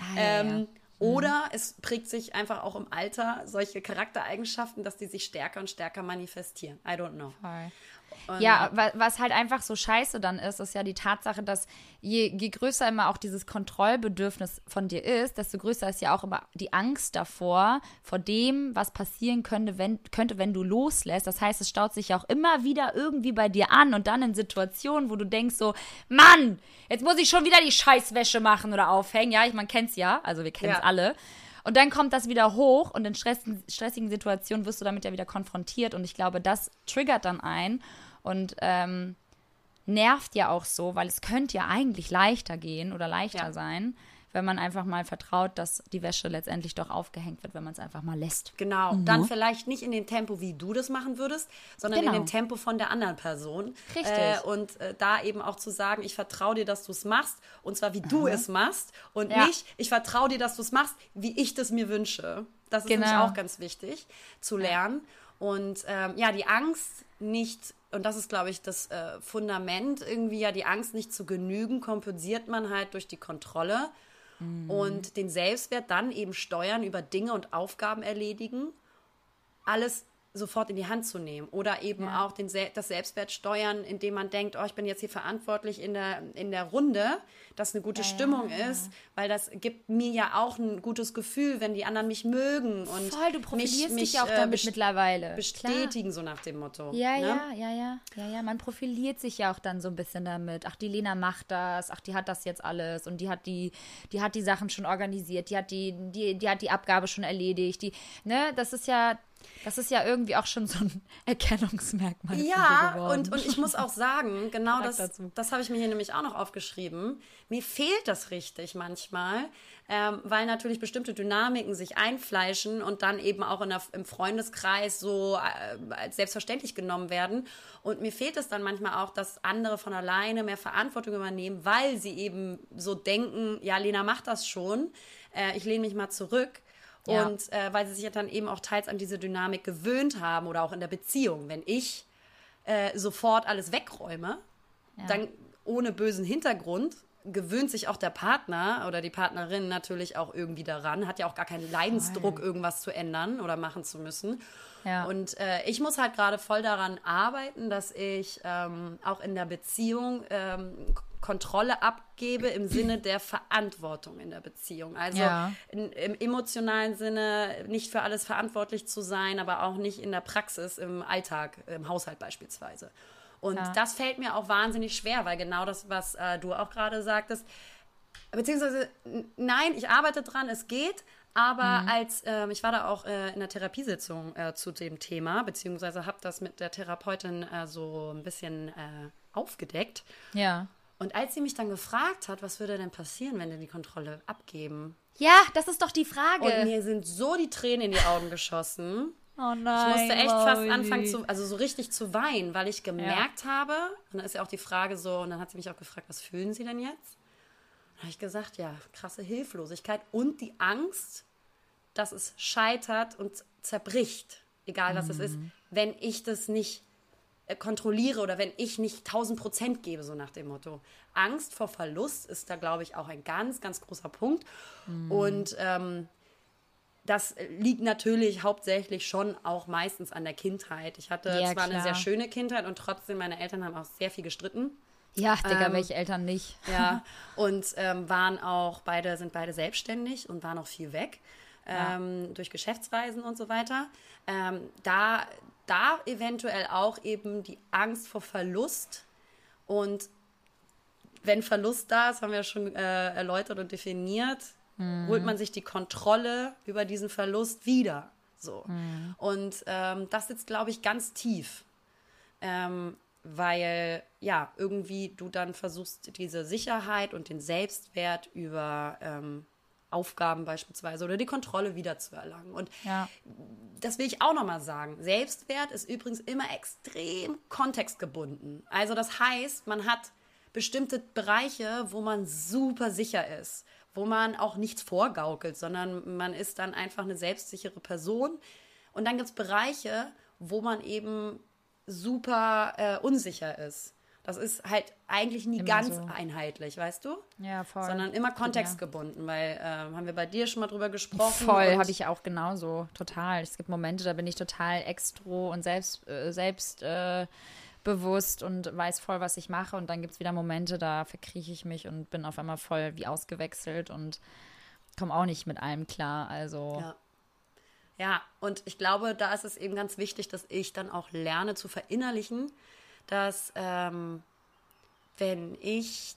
Speaker 1: Ah, ähm, ja, oder mhm. es prägt sich einfach auch im Alter solche Charaktereigenschaften, dass die sich stärker und stärker manifestieren. I don't know.
Speaker 2: Voll. Und ja, was halt einfach so scheiße dann ist, ist ja die Tatsache, dass je, je größer immer auch dieses Kontrollbedürfnis von dir ist, desto größer ist ja auch immer die Angst davor, vor dem, was passieren könnte, wenn, könnte, wenn du loslässt. Das heißt, es staut sich ja auch immer wieder irgendwie bei dir an und dann in Situationen, wo du denkst so, Mann, jetzt muss ich schon wieder die Scheißwäsche machen oder aufhängen. Ja, ich, man kennt's ja, also wir kennen es ja. alle. Und dann kommt das wieder hoch und in stressigen Situationen wirst du damit ja wieder konfrontiert. Und ich glaube, das triggert dann ein und ähm, nervt ja auch so, weil es könnte ja eigentlich leichter gehen oder leichter ja. sein, wenn man einfach mal vertraut, dass die Wäsche letztendlich doch aufgehängt wird, wenn man es einfach mal lässt.
Speaker 1: Genau, mhm. dann vielleicht nicht in dem Tempo, wie du das machen würdest, sondern genau. in dem Tempo von der anderen Person.
Speaker 2: Richtig.
Speaker 1: Äh, und äh, da eben auch zu sagen, ich vertraue dir, dass du es machst, und zwar wie Aha. du es machst und ja. nicht, ich vertraue dir, dass du es machst, wie ich das mir wünsche. Das ist genau. nämlich auch ganz wichtig zu lernen. Und ähm, ja, die Angst nicht und das ist, glaube ich, das äh, Fundament, irgendwie ja die Angst nicht zu genügen, kompensiert man halt durch die Kontrolle mhm. und den Selbstwert dann eben steuern über Dinge und Aufgaben erledigen. Alles sofort in die Hand zu nehmen oder eben ja. auch den, das Selbstwert steuern, indem man denkt, oh, ich bin jetzt hier verantwortlich in der, in der Runde, dass eine gute ja, Stimmung ja, ist, weil das gibt mir ja auch ein gutes Gefühl, wenn die anderen mich mögen und
Speaker 2: Voll, du profilierst mich, dich mich, auch äh, damit mittlerweile.
Speaker 1: Bestätigen, Klar. so nach dem Motto.
Speaker 2: Ja, ne? ja, ja, ja, ja, ja, man profiliert sich ja auch dann so ein bisschen damit. Ach, die Lena macht das, ach, die hat das jetzt alles und die hat die, die hat die Sachen schon organisiert, die hat die, die, die hat die Abgabe schon erledigt, die, ne, das ist ja, das ist ja irgendwie auch schon so ein Erkennungsmerkmal.
Speaker 1: Ja, und, und ich muss auch sagen, genau das, das habe ich mir hier nämlich auch noch aufgeschrieben. Mir fehlt das richtig manchmal, ähm, weil natürlich bestimmte Dynamiken sich einfleischen und dann eben auch in der, im Freundeskreis so äh, als selbstverständlich genommen werden. Und mir fehlt es dann manchmal auch, dass andere von alleine mehr Verantwortung übernehmen, weil sie eben so denken, ja, Lena macht das schon, äh, ich lehne mich mal zurück. Ja. Und äh, weil sie sich ja dann eben auch teils an diese Dynamik gewöhnt haben oder auch in der Beziehung. Wenn ich äh, sofort alles wegräume, ja. dann ohne bösen Hintergrund gewöhnt sich auch der Partner oder die Partnerin natürlich auch irgendwie daran, hat ja auch gar keinen Leidensdruck, irgendwas zu ändern oder machen zu müssen. Ja. Und äh, ich muss halt gerade voll daran arbeiten, dass ich ähm, auch in der Beziehung ähm, Kontrolle abgebe im Sinne der Verantwortung in der Beziehung. Also ja. in, im emotionalen Sinne nicht für alles verantwortlich zu sein, aber auch nicht in der Praxis, im Alltag, im Haushalt beispielsweise. Und ja. das fällt mir auch wahnsinnig schwer, weil genau das, was äh, du auch gerade sagtest, beziehungsweise nein, ich arbeite dran, es geht, aber mhm. als ähm, ich war da auch äh, in der Therapiesitzung äh, zu dem Thema, beziehungsweise habe das mit der Therapeutin äh, so ein bisschen äh, aufgedeckt.
Speaker 2: Ja.
Speaker 1: Und als sie mich dann gefragt hat, was würde denn passieren, wenn wir die Kontrolle abgeben?
Speaker 2: Ja, das ist doch die Frage.
Speaker 1: Und mir sind so die Tränen in die Augen geschossen.
Speaker 2: Oh nein.
Speaker 1: Ich musste echt Maui. fast anfangen zu, also so richtig zu weinen, weil ich gemerkt ja. habe, und dann ist ja auch die Frage so, und dann hat sie mich auch gefragt, was fühlen Sie denn jetzt? Dann habe ich gesagt, ja, krasse Hilflosigkeit und die Angst, dass es scheitert und zerbricht, egal was mhm. es ist, mhm. wenn ich das nicht kontrolliere oder wenn ich nicht 1000 Prozent gebe, so nach dem Motto. Angst vor Verlust ist da, glaube ich, auch ein ganz, ganz großer Punkt. Mhm. Und ähm, das liegt natürlich hauptsächlich schon auch meistens an der Kindheit. Ich hatte ja, zwar klar. eine sehr schöne Kindheit und trotzdem, meine Eltern haben auch sehr viel gestritten.
Speaker 2: Ja, Digga, ähm, welche Eltern nicht?
Speaker 1: Ja, und ähm, waren auch beide, sind beide selbstständig und waren auch viel weg. Ähm, durch Geschäftsreisen und so weiter. Ähm, da da eventuell auch eben die Angst vor Verlust und wenn Verlust da ist, haben wir ja schon äh, erläutert und definiert, mhm. holt man sich die Kontrolle über diesen Verlust wieder. So. Mhm. Und ähm, das sitzt, glaube ich, ganz tief. Ähm, weil ja, irgendwie du dann versuchst, diese Sicherheit und den Selbstwert über ähm, Aufgaben beispielsweise oder die Kontrolle wiederzuerlangen. Und ja. das will ich auch nochmal sagen. Selbstwert ist übrigens immer extrem kontextgebunden. Also das heißt, man hat bestimmte Bereiche, wo man super sicher ist, wo man auch nichts vorgaukelt, sondern man ist dann einfach eine selbstsichere Person. Und dann gibt es Bereiche, wo man eben super äh, unsicher ist. Das ist halt eigentlich nie immer ganz so. einheitlich, weißt du?
Speaker 2: Ja, voll.
Speaker 1: Sondern immer kontextgebunden, weil äh, haben wir bei dir schon mal drüber gesprochen.
Speaker 2: Voll, habe ich auch genauso, total. Es gibt Momente, da bin ich total extro und selbst, äh, selbst äh, bewusst und weiß voll, was ich mache. Und dann gibt es wieder Momente, da verkrieche ich mich und bin auf einmal voll wie ausgewechselt und komme auch nicht mit allem klar. Also.
Speaker 1: Ja. Ja, und ich glaube, da ist es eben ganz wichtig, dass ich dann auch lerne zu verinnerlichen, dass ähm, wenn ich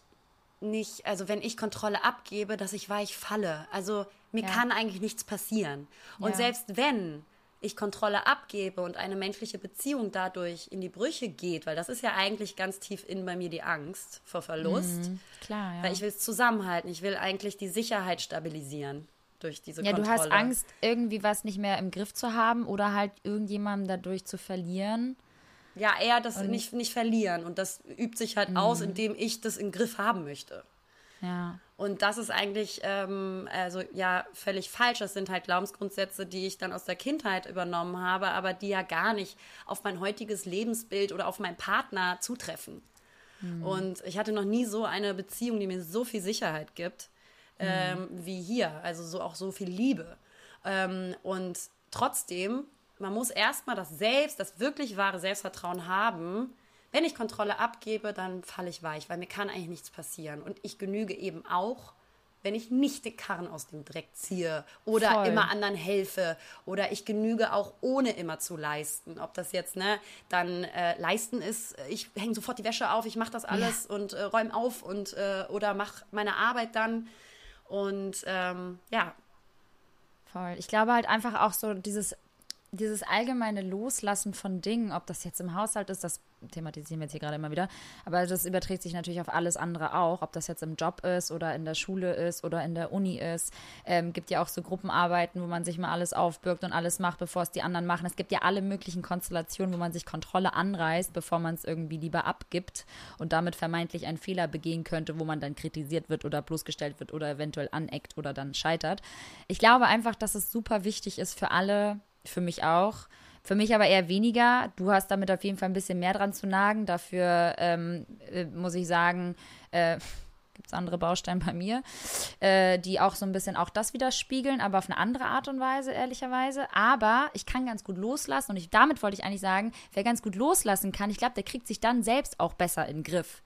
Speaker 1: nicht, also wenn ich Kontrolle abgebe, dass ich weich falle. Also mir ja. kann eigentlich nichts passieren. Und ja. selbst wenn ich Kontrolle abgebe und eine menschliche Beziehung dadurch in die Brüche geht, weil das ist ja eigentlich ganz tief in bei mir die Angst vor Verlust. Mhm,
Speaker 2: klar, ja.
Speaker 1: Weil ich will es zusammenhalten, ich will eigentlich die Sicherheit stabilisieren durch diese ja, Kontrolle.
Speaker 2: Ja, du hast Angst, irgendwie was nicht mehr im Griff zu haben oder halt irgendjemandem dadurch zu verlieren.
Speaker 1: Ja, eher das nicht, nicht verlieren. Und das übt sich halt mhm. aus, indem ich das im Griff haben möchte.
Speaker 2: Ja.
Speaker 1: Und das ist eigentlich ähm, also ja völlig falsch. Das sind halt Glaubensgrundsätze, die ich dann aus der Kindheit übernommen habe, aber die ja gar nicht auf mein heutiges Lebensbild oder auf meinen Partner zutreffen. Mhm. Und ich hatte noch nie so eine Beziehung, die mir so viel Sicherheit gibt, ähm, mhm. wie hier. Also so auch so viel Liebe. Ähm, und trotzdem man muss erstmal das Selbst, das wirklich wahre Selbstvertrauen haben. Wenn ich Kontrolle abgebe, dann falle ich weich, weil mir kann eigentlich nichts passieren. Und ich genüge eben auch, wenn ich nicht den Karren aus dem Dreck ziehe oder Voll. immer anderen helfe oder ich genüge auch ohne immer zu leisten. Ob das jetzt ne, dann äh, leisten ist, ich hänge sofort die Wäsche auf, ich mache das alles ja. und äh, räume auf und äh, oder mache meine Arbeit dann. Und ähm, ja.
Speaker 2: Voll. Ich glaube halt einfach auch so dieses dieses allgemeine Loslassen von Dingen, ob das jetzt im Haushalt ist, das thematisieren wir jetzt hier gerade immer wieder, aber das überträgt sich natürlich auf alles andere auch, ob das jetzt im Job ist oder in der Schule ist oder in der Uni ist. Ähm, gibt ja auch so Gruppenarbeiten, wo man sich mal alles aufbürgt und alles macht, bevor es die anderen machen. Es gibt ja alle möglichen Konstellationen, wo man sich Kontrolle anreißt, bevor man es irgendwie lieber abgibt und damit vermeintlich einen Fehler begehen könnte, wo man dann kritisiert wird oder bloßgestellt wird oder eventuell aneckt oder dann scheitert. Ich glaube einfach, dass es super wichtig ist für alle, für mich auch. Für mich aber eher weniger. Du hast damit auf jeden Fall ein bisschen mehr dran zu nagen. Dafür ähm, äh, muss ich sagen, äh, gibt es andere Bausteine bei mir, äh, die auch so ein bisschen auch das widerspiegeln, aber auf eine andere Art und Weise, ehrlicherweise. Aber ich kann ganz gut loslassen und ich, damit wollte ich eigentlich sagen, wer ganz gut loslassen kann, ich glaube, der kriegt sich dann selbst auch besser in den Griff.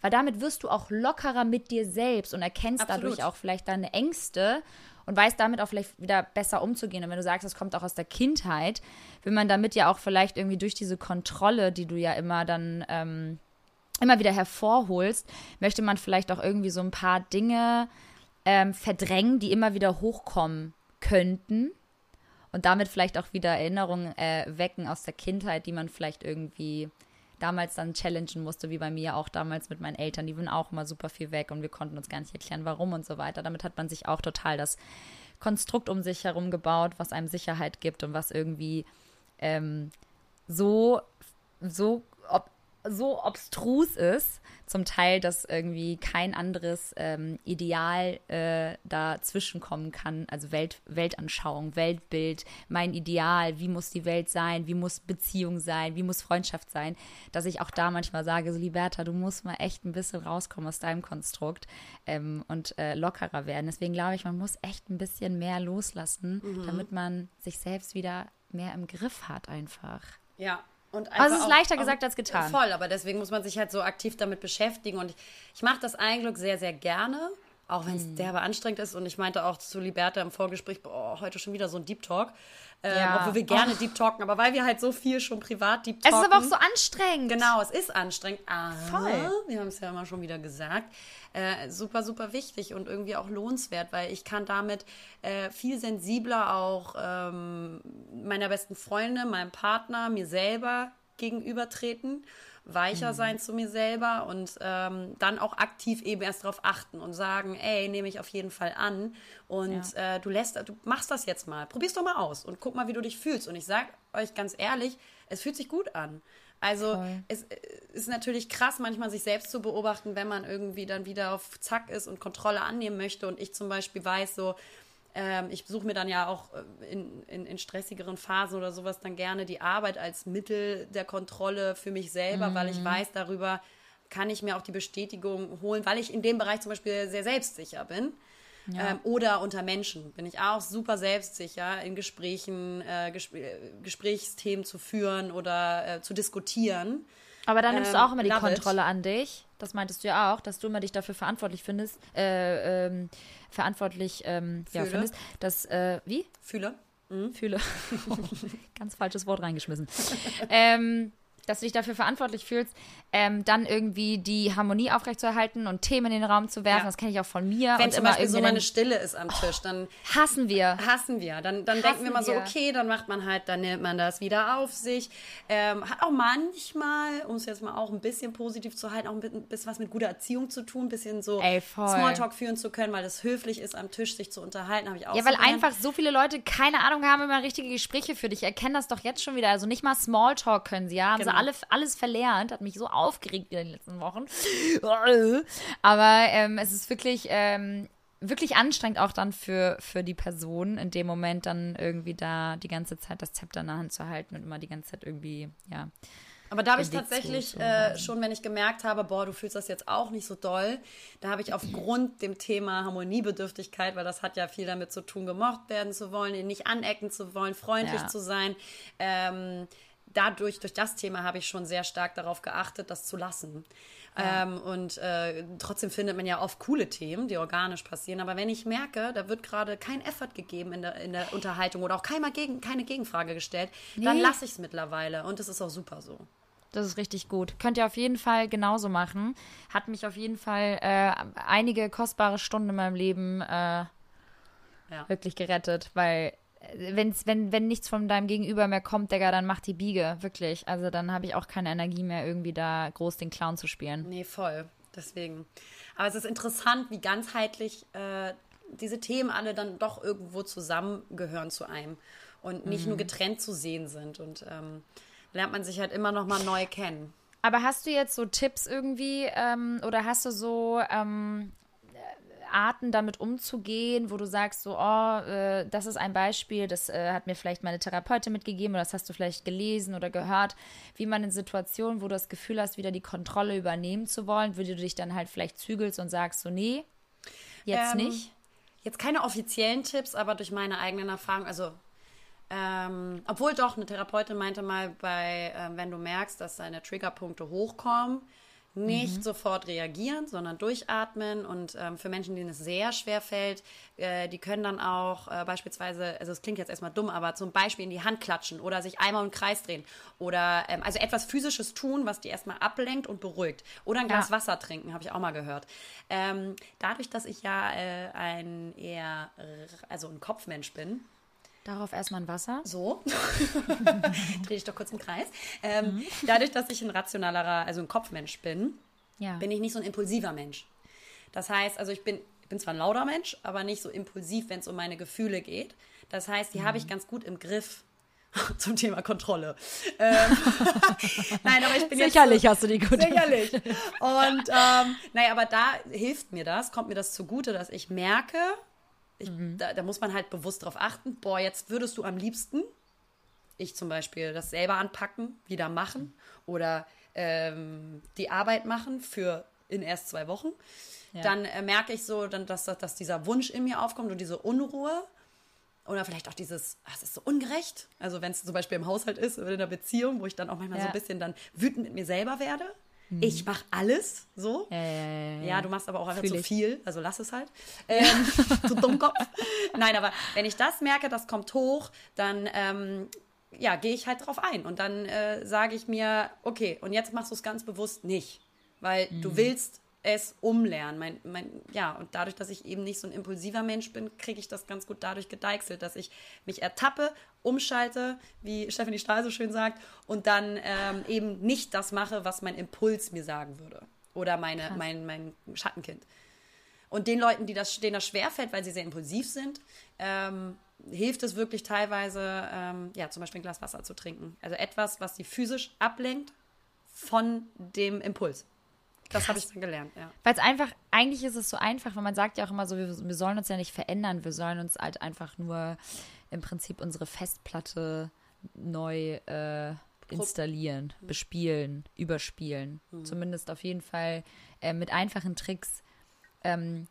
Speaker 2: Weil damit wirst du auch lockerer mit dir selbst und erkennst Absolut. dadurch auch vielleicht deine Ängste und weiß damit auch vielleicht wieder besser umzugehen. Und wenn du sagst, es kommt auch aus der Kindheit, will man damit ja auch vielleicht irgendwie durch diese Kontrolle, die du ja immer dann ähm, immer wieder hervorholst, möchte man vielleicht auch irgendwie so ein paar Dinge ähm, verdrängen, die immer wieder hochkommen könnten. Und damit vielleicht auch wieder Erinnerungen äh, wecken aus der Kindheit, die man vielleicht irgendwie damals dann challengen musste, wie bei mir auch damals mit meinen Eltern. Die waren auch immer super viel weg und wir konnten uns gar nicht erklären, warum und so weiter. Damit hat man sich auch total das Konstrukt um sich herum gebaut, was einem Sicherheit gibt und was irgendwie ähm, so, so ob, so obstrus ist, zum Teil, dass irgendwie kein anderes ähm, Ideal äh, dazwischen kommen kann. Also Welt, Weltanschauung, Weltbild, mein Ideal, wie muss die Welt sein, wie muss Beziehung sein, wie muss Freundschaft sein, dass ich auch da manchmal sage, so Liberta, du musst mal echt ein bisschen rauskommen aus deinem Konstrukt ähm, und äh, lockerer werden. Deswegen glaube ich, man muss echt ein bisschen mehr loslassen, mhm. damit man sich selbst wieder mehr im Griff hat einfach.
Speaker 1: Ja,
Speaker 2: und also es ist leichter auch, gesagt als getan.
Speaker 1: Voll, aber deswegen muss man sich halt so aktiv damit beschäftigen. Und ich, ich mache das eigentlich sehr, sehr gerne. Auch wenn es hm. derbe anstrengend ist. Und ich meinte auch zu Liberta im Vorgespräch, boah, heute schon wieder so ein Deep Talk. Ähm, ja. Obwohl wir gerne oh. Deep Talken, aber weil wir halt so viel schon privat Deep Talken.
Speaker 2: Es ist aber auch so anstrengend.
Speaker 1: Genau, es ist anstrengend. Aber Voll. wir haben es ja immer schon wieder gesagt. Äh, super, super wichtig und irgendwie auch lohnenswert, weil ich kann damit äh, viel sensibler auch ähm, meiner besten Freunde, meinem Partner, mir selber gegenübertreten weicher mhm. sein zu mir selber und ähm, dann auch aktiv eben erst darauf achten und sagen, ey, nehme ich auf jeden Fall an und ja. äh, du lässt, du machst das jetzt mal, probier's doch mal aus und guck mal, wie du dich fühlst. Und ich sage euch ganz ehrlich, es fühlt sich gut an, Also Voll. es äh, ist natürlich krass, manchmal sich selbst zu beobachten, wenn man irgendwie dann wieder auf Zack ist und Kontrolle annehmen möchte. Und ich zum Beispiel weiß so, ähm, ich suche mir dann ja auch äh, in, in, in, stressigeren Phasen oder sowas dann gerne die Arbeit als Mittel der Kontrolle für mich selber, mhm. weil ich mhm. weiß, darüber kann ich mir auch die Bestätigung holen, weil ich in dem Bereich zum Beispiel sehr selbstsicher bin. Ja. Ähm, oder unter Menschen bin ich auch super selbstsicher, in Gesprächen äh, Gespr Gesprächsthemen zu führen oder äh, zu diskutieren.
Speaker 2: Aber dann nimmst ähm, du auch immer die Kontrolle it. an dich. Das meintest du ja auch, dass du immer dich dafür verantwortlich findest, äh, ähm, verantwortlich ähm, ja, findest, dass, äh, wie?
Speaker 1: Fühle.
Speaker 2: Mhm. Fühle. Ganz falsches Wort reingeschmissen. ähm, dass du dich dafür verantwortlich fühlst, ähm, dann irgendwie die Harmonie aufrechtzuerhalten und Themen in den Raum zu werfen. Ja. Das kenne ich auch von mir.
Speaker 1: Wenn und zum immer Beispiel so eine Stille ist am Tisch, dann
Speaker 2: hassen wir.
Speaker 1: Hassen wir. Dann, dann hassen denken wir mal so, okay, dann macht man halt, dann nimmt man das wieder auf sich. Ähm, hat auch manchmal, um es jetzt mal auch ein bisschen positiv zu halten, auch ein bisschen was mit guter Erziehung zu tun, ein bisschen so Ey, Smalltalk führen zu können, weil es höflich ist, am Tisch sich zu unterhalten, habe ich auch
Speaker 2: Ja,
Speaker 1: so
Speaker 2: weil einfach so viele Leute keine Ahnung haben, immer richtige Gespräche für dich. Ich erkenne das doch jetzt schon wieder. Also nicht mal Smalltalk können sie, ja. Haben genau. sie alle, alles verlernt. Hat mich so aufgeregt in den letzten Wochen. Aber ähm, es ist wirklich, ähm, wirklich anstrengend auch dann für, für die Person in dem Moment dann irgendwie da die ganze Zeit das Zepter in der Hand zu halten und immer die ganze Zeit irgendwie, ja.
Speaker 1: Aber da habe ich tatsächlich äh, schon, wenn ich gemerkt habe, boah, du fühlst das jetzt auch nicht so doll, da habe ich aufgrund dem Thema Harmoniebedürftigkeit, weil das hat ja viel damit zu tun, gemocht werden zu wollen, nicht anecken zu wollen, freundlich ja. zu sein, ähm, dadurch, durch das Thema habe ich schon sehr stark darauf geachtet, das zu lassen. Ja. Ähm, und äh, trotzdem findet man ja oft coole Themen, die organisch passieren. Aber wenn ich merke, da wird gerade kein Effort gegeben in der, in der Unterhaltung oder auch keine, Gegen, keine Gegenfrage gestellt, nee. dann lasse ich es mittlerweile. Und das ist auch super so.
Speaker 2: Das ist richtig gut. Könnt ihr auf jeden Fall genauso machen. Hat mich auf jeden Fall äh, einige kostbare Stunden in meinem Leben äh, ja. wirklich gerettet, weil wenn's, wenn, wenn nichts von deinem Gegenüber mehr kommt, Digga, dann mach die Biege, wirklich. Also dann habe ich auch keine Energie mehr, irgendwie da groß den Clown zu spielen.
Speaker 1: Nee, voll. Deswegen. Aber es ist interessant, wie ganzheitlich äh, diese Themen alle dann doch irgendwo zusammengehören zu einem und nicht mhm. nur getrennt zu sehen sind. Und ähm, lernt man sich halt immer noch mal neu kennen.
Speaker 2: Aber hast du jetzt so Tipps irgendwie ähm, oder hast du so ähm, Arten damit umzugehen, wo du sagst, so, oh, äh, das ist ein Beispiel, das äh, hat mir vielleicht meine Therapeutin mitgegeben oder das hast du vielleicht gelesen oder gehört, wie man in Situationen, wo du das Gefühl hast, wieder die Kontrolle übernehmen zu wollen, wo du dich dann halt vielleicht zügelst und sagst, so, nee, jetzt ähm, nicht?
Speaker 1: Jetzt keine offiziellen Tipps, aber durch meine eigenen Erfahrungen, also ähm, obwohl doch, eine Therapeutin meinte mal, bei, äh, wenn du merkst, dass deine Triggerpunkte hochkommen, nicht mhm. sofort reagieren, sondern durchatmen. Und ähm, für Menschen, denen es sehr schwer fällt, äh, die können dann auch äh, beispielsweise, also es klingt jetzt erstmal dumm, aber zum Beispiel in die Hand klatschen oder sich einmal im Kreis drehen oder ähm, also etwas Physisches tun, was die erstmal ablenkt und beruhigt. Oder ein Glas ja. Wasser trinken, habe ich auch mal gehört. Ähm, dadurch, dass ich ja äh, ein eher, also ein Kopfmensch bin,
Speaker 2: Darauf erstmal ein Wasser.
Speaker 1: So. Drehe ich doch kurz im Kreis. Ähm, mhm. Dadurch, dass ich ein rationalerer, also ein Kopfmensch bin, ja. bin ich nicht so ein impulsiver Mensch. Das heißt, also ich bin, ich bin zwar ein lauter Mensch, aber nicht so impulsiv, wenn es um meine Gefühle geht. Das heißt, die mhm. habe ich ganz gut im Griff zum Thema Kontrolle. Ähm,
Speaker 2: Nein, aber ich bin sicherlich so, hast du die gut.
Speaker 1: Sicherlich. Und ähm, naja, aber da hilft mir das, kommt mir das zugute, dass ich merke, ich, mhm. da, da, muss man halt bewusst darauf achten, boah, jetzt würdest du am liebsten, ich zum Beispiel, das selber anpacken, wieder machen oder ähm, die Arbeit machen für in erst zwei Wochen. Ja. Dann äh, merke ich so, dann, dass, dass dieser Wunsch in mir aufkommt und diese Unruhe. Oder vielleicht auch dieses, ach, es ist so ungerecht. Also wenn es zum Beispiel im Haushalt ist oder in einer Beziehung, wo ich dann auch manchmal ja. so ein bisschen dann wütend mit mir selber werde. Mhm. Ich mache alles so. Ja, ja, ja, du machst aber auch einfach Fühl zu ich. viel, also lass es halt. Ähm, zu Dummkopf. Nein, aber wenn ich das merke, das kommt hoch, dann ähm, ja, gehe ich halt drauf ein. Und dann äh, sage ich mir, okay, und jetzt machst du es ganz bewusst nicht. Weil mhm. du willst es umlernen. Mein, mein, ja, und dadurch, dass ich eben nicht so ein impulsiver Mensch bin, kriege ich das ganz gut dadurch gedeichselt, dass ich mich ertappe, umschalte, wie Stephanie Stahl so schön sagt, und dann ähm, eben nicht das mache, was mein Impuls mir sagen würde. Oder meine, mein, mein Schattenkind. Und den Leuten, die das, denen das schwerfällt, weil sie sehr impulsiv sind, ähm, hilft es wirklich teilweise, ähm, ja, zum Beispiel ein Glas Wasser zu trinken. Also etwas, was sie physisch ablenkt von dem Impuls. Das habe ich dann gelernt, ja.
Speaker 2: Weil es einfach, eigentlich ist es so einfach, weil man sagt ja auch immer so, wir, wir sollen uns ja nicht verändern, wir sollen uns halt einfach nur im Prinzip unsere Festplatte neu äh, installieren, bespielen, überspielen. Mhm. Zumindest auf jeden Fall äh, mit einfachen Tricks ähm,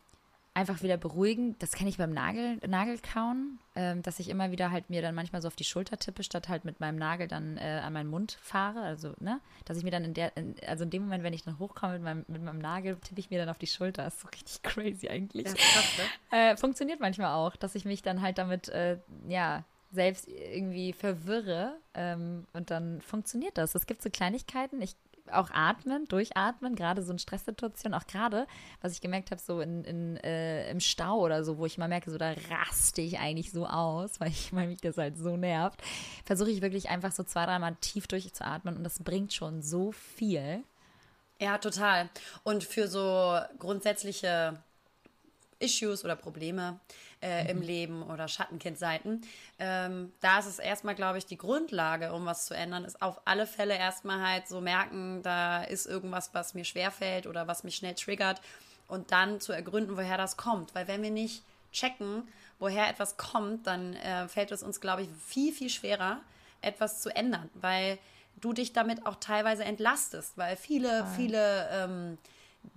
Speaker 2: einfach wieder beruhigen. Das kenne ich beim Nagel, Nagelkauen, ähm, dass ich immer wieder halt mir dann manchmal so auf die Schulter tippe, statt halt mit meinem Nagel dann äh, an meinen Mund fahre. Also, ne, dass ich mir dann in der, in, also in dem Moment, wenn ich dann hochkomme mit meinem, mit meinem Nagel, tippe ich mir dann auf die Schulter. Das ist so richtig crazy eigentlich. Ja, krass, ne? äh, funktioniert manchmal auch, dass ich mich dann halt damit, äh, ja, selbst irgendwie verwirre ähm, und dann funktioniert das. Es gibt so Kleinigkeiten. Ich auch atmen, durchatmen, gerade so in Stresssituationen, auch gerade, was ich gemerkt habe, so in, in äh, im Stau oder so, wo ich mal merke, so da raste ich eigentlich so aus, weil ich weil mich das halt so nervt, versuche ich wirklich einfach so zwei, dreimal tief durchzuatmen und das bringt schon so viel.
Speaker 1: Ja, total. Und für so grundsätzliche Issues oder Probleme äh, mhm. im Leben oder Schattenkindseiten. Ähm, da ist es erstmal, glaube ich, die Grundlage, um was zu ändern, ist auf alle Fälle erstmal halt so merken, da ist irgendwas, was mir schwerfällt oder was mich schnell triggert und dann zu ergründen, woher das kommt. Weil wenn wir nicht checken, woher etwas kommt, dann äh, fällt es uns, glaube ich, viel, viel schwerer, etwas zu ändern, weil du dich damit auch teilweise entlastest, weil viele, Voll. viele ähm,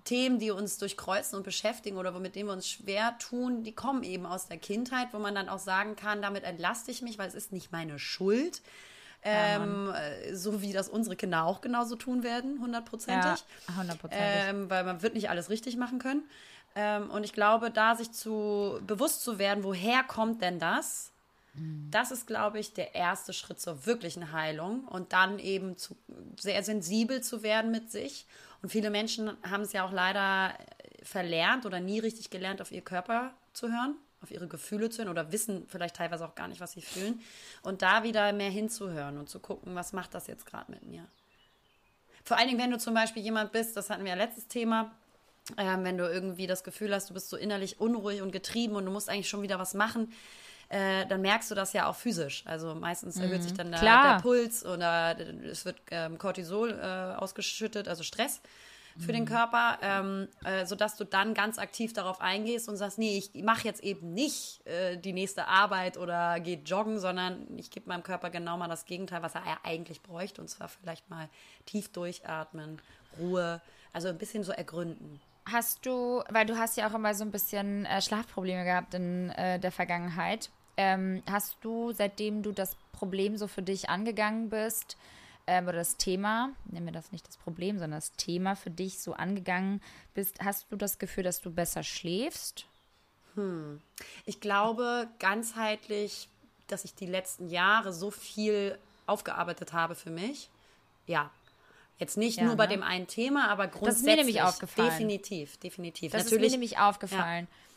Speaker 1: Themen, die uns durchkreuzen und beschäftigen oder mit denen wir uns schwer tun, die kommen eben aus der Kindheit, wo man dann auch sagen kann, damit entlaste ich mich, weil es ist nicht meine Schuld. Ähm, ja, so wie das unsere Kinder auch genauso tun werden, hundertprozentig. Ja, hundertprozentig. Ähm, weil man wird nicht alles richtig machen können. Ähm, und ich glaube, da sich zu bewusst zu werden, woher kommt denn das? Mhm. Das ist, glaube ich, der erste Schritt zur wirklichen Heilung und dann eben zu, sehr sensibel zu werden mit sich und viele Menschen haben es ja auch leider verlernt oder nie richtig gelernt, auf ihr Körper zu hören, auf ihre Gefühle zu hören oder wissen vielleicht teilweise auch gar nicht, was sie fühlen. Und da wieder mehr hinzuhören und zu gucken, was macht das jetzt gerade mit mir. Vor allen Dingen, wenn du zum Beispiel jemand bist, das hatten wir ja letztes Thema, äh, wenn du irgendwie das Gefühl hast, du bist so innerlich unruhig und getrieben und du musst eigentlich schon wieder was machen, äh, dann merkst du das ja auch physisch. Also meistens mhm. erhöht sich dann der, der, Puls oder es wird ähm, Cortisol äh, ausgeschüttet, also Stress für den mhm. Körper, ähm, äh, sodass du dann ganz aktiv darauf eingehst und sagst, nee, ich mache jetzt eben nicht äh, die nächste Arbeit oder gehe joggen, sondern ich gebe meinem Körper genau mal das Gegenteil, was er eigentlich bräuchte, und zwar vielleicht mal tief durchatmen, Ruhe, also ein bisschen so ergründen.
Speaker 2: Hast du, weil du hast ja auch immer so ein bisschen äh, Schlafprobleme gehabt in äh, der Vergangenheit, ähm, hast du, seitdem du das Problem so für dich angegangen bist, ähm, oder das Thema, nennen wir das nicht das Problem, sondern das Thema für dich so angegangen bist, hast du das Gefühl, dass du besser schläfst?
Speaker 1: Hm. Ich glaube ganzheitlich, dass ich die letzten Jahre so viel aufgearbeitet habe für mich. Ja, Jetzt nicht ja, nur ne? bei dem einen Thema, aber grundsätzlich. Das ist mir nämlich aufgefallen. Definitiv, definitiv.
Speaker 2: Das Natürlich, ist mir nämlich aufgefallen. Ja.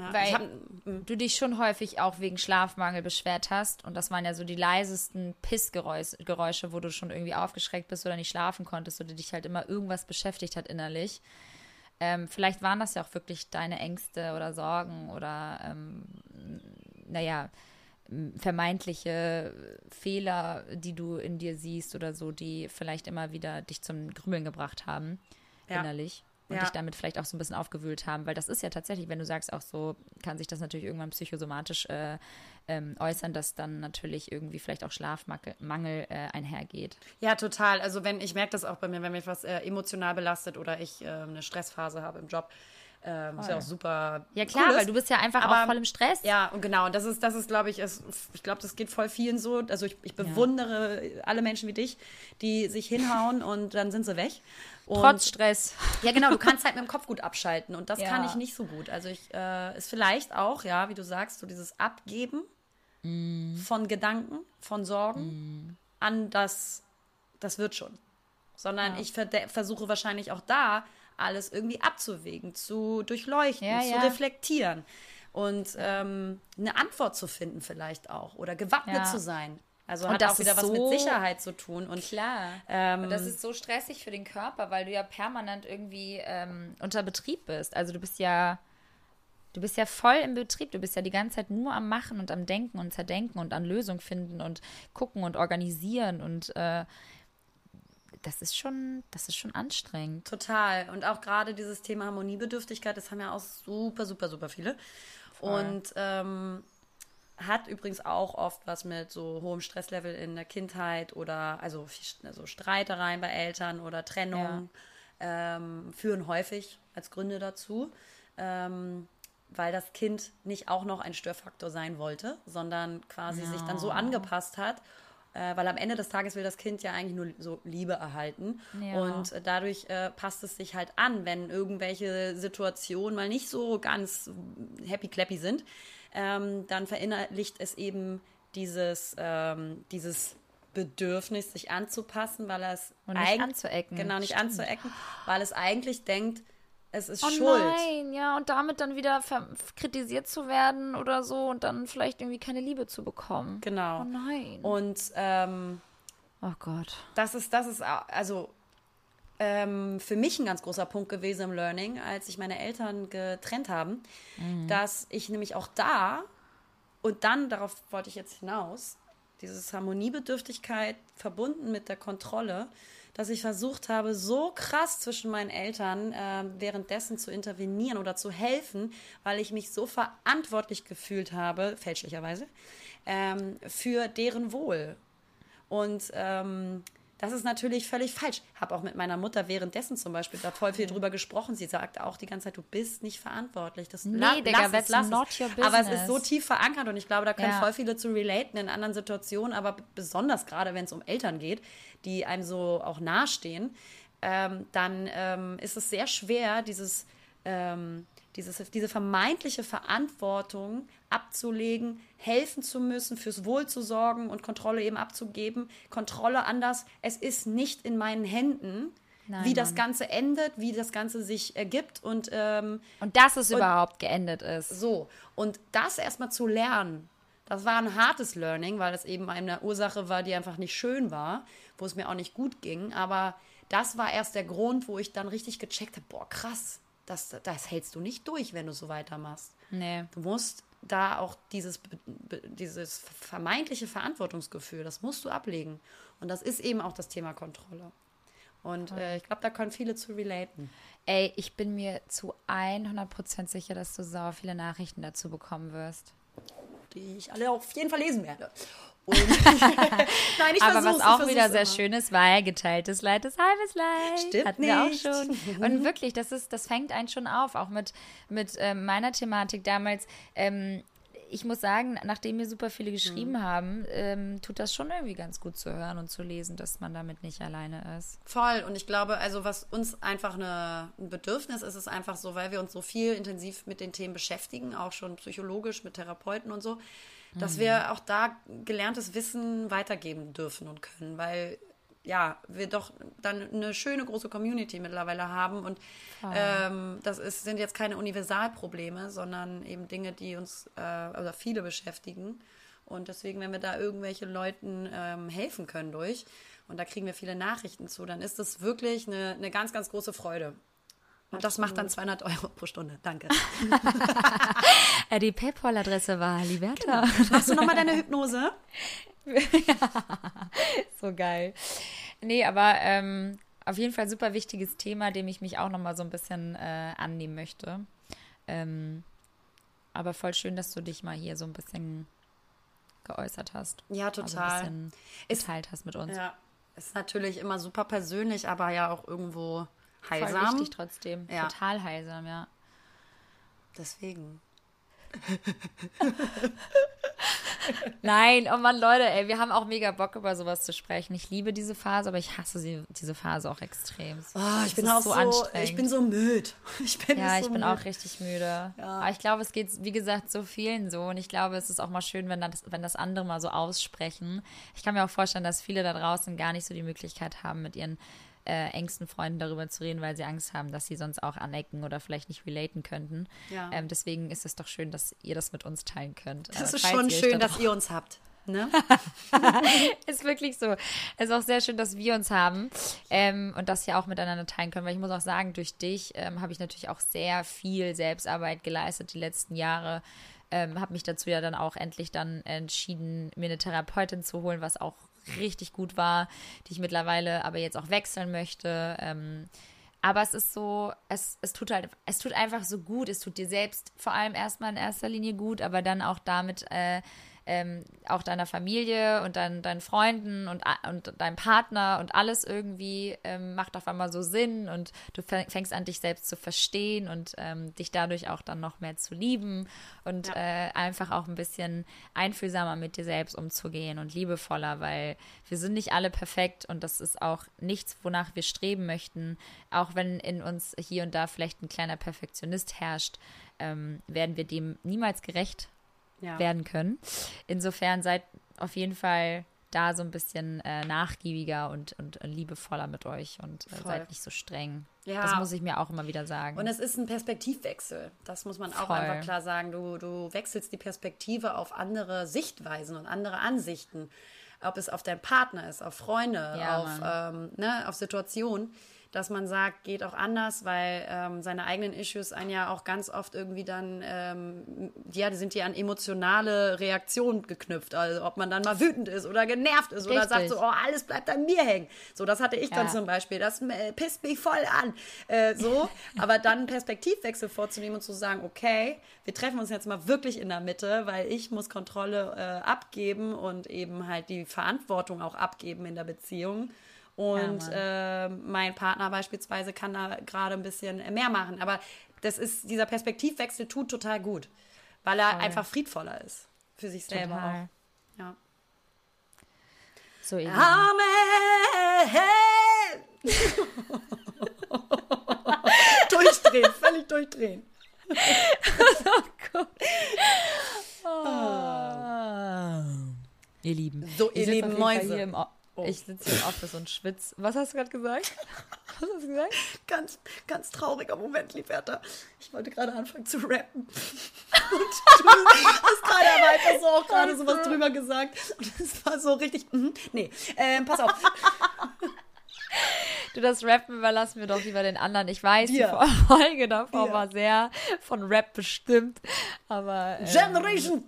Speaker 2: Ja, Weil hab, du dich schon häufig auch wegen Schlafmangel beschwert hast. Und das waren ja so die leisesten Pissgeräusche, wo du schon irgendwie aufgeschreckt bist oder nicht schlafen konntest oder dich halt immer irgendwas beschäftigt hat innerlich. Ähm, vielleicht waren das ja auch wirklich deine Ängste oder Sorgen oder, ähm, naja, vermeintliche Fehler, die du in dir siehst oder so, die vielleicht immer wieder dich zum Grübeln gebracht haben, ja. innerlich und ja. dich damit vielleicht auch so ein bisschen aufgewühlt haben, weil das ist ja tatsächlich, wenn du sagst, auch so kann sich das natürlich irgendwann psychosomatisch äh, ähm, äußern, dass dann natürlich irgendwie vielleicht auch Schlafmangel äh, einhergeht.
Speaker 1: Ja, total. Also wenn ich merke das auch bei mir, wenn mich was äh, emotional belastet oder ich äh, eine Stressphase habe im Job, ähm, ist ja auch super.
Speaker 2: Ja, klar, cool weil du bist ja einfach aber, auch voll im Stress.
Speaker 1: Ja, und genau. Und das ist, das ist, glaube ich, ist, ich glaube, das geht voll vielen so. Also ich, ich bewundere ja. alle Menschen wie dich, die sich hinhauen und dann sind sie weg.
Speaker 2: Und, Trotz Stress.
Speaker 1: Ja, genau, du kannst halt mit dem Kopf gut abschalten und das ja. kann ich nicht so gut. Also ich äh, ist vielleicht auch, ja, wie du sagst, so dieses Abgeben mm. von Gedanken, von Sorgen mm. an das, das wird schon. Sondern ja. ich versuche wahrscheinlich auch da alles irgendwie abzuwägen, zu durchleuchten, ja, zu reflektieren und ähm, eine Antwort zu finden vielleicht auch oder gewappnet zu sein. Also und hat auch wieder was so mit Sicherheit zu tun. Und
Speaker 2: klar. Ähm, und das ist so stressig für den Körper, weil du ja permanent irgendwie ähm, unter Betrieb bist. Also du bist ja, du bist ja voll im Betrieb. Du bist ja die ganze Zeit nur am Machen und am Denken und Zerdenken und an Lösungen finden und gucken und organisieren und äh, das ist schon, das ist schon anstrengend.
Speaker 1: Total. Und auch gerade dieses Thema Harmoniebedürftigkeit, das haben ja auch super, super, super viele. Voll. Und ähm, hat übrigens auch oft was mit so hohem Stresslevel in der Kindheit oder also, also Streitereien bei Eltern oder Trennung ja. ähm, führen häufig als Gründe dazu. Ähm, weil das Kind nicht auch noch ein Störfaktor sein wollte, sondern quasi ja. sich dann so angepasst hat äh, weil am Ende des Tages will das Kind ja eigentlich nur so Liebe erhalten. Ja. Und äh, dadurch äh, passt es sich halt an, wenn irgendwelche Situationen mal nicht so ganz happy-clappy sind, ähm, dann verinnerlicht es eben dieses, ähm, dieses Bedürfnis, sich anzupassen, weil es
Speaker 2: Und nicht anzuecken.
Speaker 1: Genau, nicht Stimmt. anzuecken, weil es eigentlich denkt, es ist
Speaker 2: oh
Speaker 1: schuld.
Speaker 2: Nein, ja, und damit dann wieder kritisiert zu werden oder so und dann vielleicht irgendwie keine Liebe zu bekommen.
Speaker 1: Genau.
Speaker 2: Oh nein.
Speaker 1: Und ähm,
Speaker 2: oh Gott.
Speaker 1: Das ist, das ist also ähm, für mich ein ganz großer Punkt gewesen im Learning, als sich meine Eltern getrennt haben, mhm. dass ich nämlich auch da und dann darauf wollte ich jetzt hinaus, dieses Harmoniebedürftigkeit verbunden mit der Kontrolle dass ich versucht habe, so krass zwischen meinen Eltern äh, währenddessen zu intervenieren oder zu helfen, weil ich mich so verantwortlich gefühlt habe, fälschlicherweise, ähm, für deren Wohl. Und ähm, das ist natürlich völlig falsch. Habe auch mit meiner Mutter währenddessen zum Beispiel da voll viel drüber gesprochen. Sie sagt auch die ganze Zeit, du bist nicht verantwortlich. Das
Speaker 2: nee, la Digga, lass es, lass not
Speaker 1: es.
Speaker 2: Your business.
Speaker 1: Aber es ist so tief verankert und ich glaube, da können ja. voll viele zu relaten in anderen Situationen, aber besonders gerade, wenn es um Eltern geht, die einem so auch nahestehen, ähm, dann ähm, ist es sehr schwer, dieses, ähm, dieses, diese vermeintliche Verantwortung abzulegen, helfen zu müssen, fürs Wohl zu sorgen und Kontrolle eben abzugeben. Kontrolle anders, es ist nicht in meinen Händen. Nein, wie Mann. das Ganze endet, wie das Ganze sich ergibt und ähm,
Speaker 2: und dass es und, überhaupt geendet ist.
Speaker 1: So und das erstmal zu lernen, das war ein hartes Learning, weil es eben eine Ursache war, die einfach nicht schön war, wo es mir auch nicht gut ging. Aber das war erst der Grund, wo ich dann richtig gecheckt habe: Boah, krass, das, das hältst du nicht durch, wenn du so weitermachst.
Speaker 2: Nee.
Speaker 1: Du musst da auch dieses, dieses vermeintliche Verantwortungsgefühl, das musst du ablegen. Und das ist eben auch das Thema Kontrolle. Und äh, ich glaube, da können viele zu relaten.
Speaker 2: Ey, ich bin mir zu 100% sicher, dass du sauer viele Nachrichten dazu bekommen wirst.
Speaker 1: Die ich alle auf jeden Fall lesen werde. Und
Speaker 2: Nein, ich Aber was auch wieder sehr immer. schön ist, war geteiltes Leid ist halbes Leid.
Speaker 1: Stimmt
Speaker 2: Hatten
Speaker 1: nicht.
Speaker 2: wir auch schon. Und wirklich, das ist, das fängt einen schon auf, auch mit, mit ähm, meiner Thematik damals. Ähm, ich muss sagen, nachdem mir super viele geschrieben mhm. haben, ähm, tut das schon irgendwie ganz gut zu hören und zu lesen, dass man damit nicht alleine ist.
Speaker 1: Voll. Und ich glaube, also was uns einfach eine, ein Bedürfnis ist, ist einfach so, weil wir uns so viel intensiv mit den Themen beschäftigen, auch schon psychologisch mit Therapeuten und so, dass mhm. wir auch da gelerntes Wissen weitergeben dürfen und können, weil ja, wir doch dann eine schöne große Community mittlerweile haben und ähm, das ist, sind jetzt keine Universalprobleme, sondern eben Dinge, die uns äh, oder viele beschäftigen und deswegen, wenn wir da irgendwelche Leuten ähm, helfen können durch und da kriegen wir viele Nachrichten zu, dann ist das wirklich eine, eine ganz, ganz große Freude. Und das macht dann 200 Euro pro Stunde. Danke.
Speaker 2: Die PayPal-Adresse war Liberta.
Speaker 1: Genau. Machst du nochmal deine Hypnose?
Speaker 2: so geil. Nee, aber ähm, auf jeden Fall super wichtiges Thema, dem ich mich auch nochmal so ein bisschen äh, annehmen möchte. Ähm, aber voll schön, dass du dich mal hier so ein bisschen geäußert hast.
Speaker 1: Ja, total.
Speaker 2: Also ein bisschen geteilt hast mit uns.
Speaker 1: Ja, ist natürlich immer super persönlich, aber ja auch irgendwo heilsam.
Speaker 2: Voll wichtig trotzdem. Ja. Total heilsam, ja.
Speaker 1: Deswegen.
Speaker 2: Nein, oh Mann, Leute, ey, wir haben auch mega Bock über sowas zu sprechen. Ich liebe diese Phase, aber ich hasse sie, diese Phase auch extrem.
Speaker 1: Oh, ich das bin auch so, anstrengend. ich bin so müde.
Speaker 2: Ich bin ja, so ich bin müde. auch richtig müde. Ja. Aber ich glaube, es geht, wie gesagt, so vielen so. Und ich glaube, es ist auch mal schön, wenn das, wenn das andere mal so aussprechen. Ich kann mir auch vorstellen, dass viele da draußen gar nicht so die Möglichkeit haben, mit ihren äh, engsten Freunden darüber zu reden, weil sie Angst haben, dass sie sonst auch anecken oder vielleicht nicht relaten könnten. Ja. Ähm, deswegen ist es doch schön, dass ihr das mit uns teilen könnt.
Speaker 1: Das äh, ist schon schön, dass ihr uns habt. Ne?
Speaker 2: ist wirklich so. Es ist auch sehr schön, dass wir uns haben ähm, und das ja auch miteinander teilen können, weil ich muss auch sagen, durch dich ähm, habe ich natürlich auch sehr viel Selbstarbeit geleistet die letzten Jahre. Ähm, habe mich dazu ja dann auch endlich dann entschieden, mir eine Therapeutin zu holen, was auch richtig gut war, die ich mittlerweile aber jetzt auch wechseln möchte. Ähm, aber es ist so, es, es tut halt, es tut einfach so gut. Es tut dir selbst vor allem erstmal in erster Linie gut, aber dann auch damit äh, ähm, auch deiner Familie und dein, deinen Freunden und, und deinem Partner und alles irgendwie ähm, macht auf einmal so Sinn und du fängst an, dich selbst zu verstehen und ähm, dich dadurch auch dann noch mehr zu lieben und ja. äh, einfach auch ein bisschen einfühlsamer mit dir selbst umzugehen und liebevoller, weil wir sind nicht alle perfekt und das ist auch nichts, wonach wir streben möchten, auch wenn in uns hier und da vielleicht ein kleiner Perfektionist herrscht. Ähm, werden wir dem niemals gerecht ja. werden können. Insofern seid auf jeden Fall da so ein bisschen äh, nachgiebiger und, und, liebevoller mit euch und äh, seid nicht so streng. Ja. Das muss ich mir auch immer wieder sagen.
Speaker 1: Und es ist ein Perspektivwechsel. Das muss man auch Voll. einfach klar sagen. Du, du wechselst die Perspektive auf andere Sichtweisen und andere Ansichten. Ob es auf deinen Partner ist, auf Freunde, ja, auf, ähm, ne, auf Situationen dass man sagt, geht auch anders, weil ähm, seine eigenen Issues einen ja auch ganz oft irgendwie dann, ähm, ja, die sind ja an emotionale Reaktionen geknüpft. Also ob man dann mal wütend ist oder genervt ist Richtig. oder sagt so, oh, alles bleibt an mir hängen. So, das hatte ich ja. dann zum Beispiel. Das äh, pisst mich voll an. Äh, so, aber dann einen Perspektivwechsel vorzunehmen und zu sagen, okay, wir treffen uns jetzt mal wirklich in der Mitte, weil ich muss Kontrolle äh, abgeben und eben halt die Verantwortung auch abgeben in der Beziehung. Und ja, äh, mein Partner beispielsweise kann da gerade ein bisschen mehr machen. Aber das ist, dieser Perspektivwechsel tut total gut, weil er Voll. einfach friedvoller ist für sich selber total. auch. Ja. So eben. Amen. durchdrehen, völlig durchdrehen. oh.
Speaker 2: Oh. Ihr Lieben.
Speaker 1: So, ihr lieben Mäuse.
Speaker 2: Oh. Ich sitze hier im Office und schwitze. Was hast du gerade gesagt? Was hast du gesagt?
Speaker 1: Ganz, ganz trauriger Moment, Liberta. Ich wollte gerade anfangen zu rappen. Und du hast gerade aber einfach so auch gerade sowas drüber gesagt. Und es war so richtig. Mm, nee, ähm, pass auf.
Speaker 2: Du, das Rappen überlassen wir doch lieber den anderen. Ich weiß, Dir. die Folge davor Dir. war sehr von Rap bestimmt. Aber.
Speaker 1: Ähm, Generation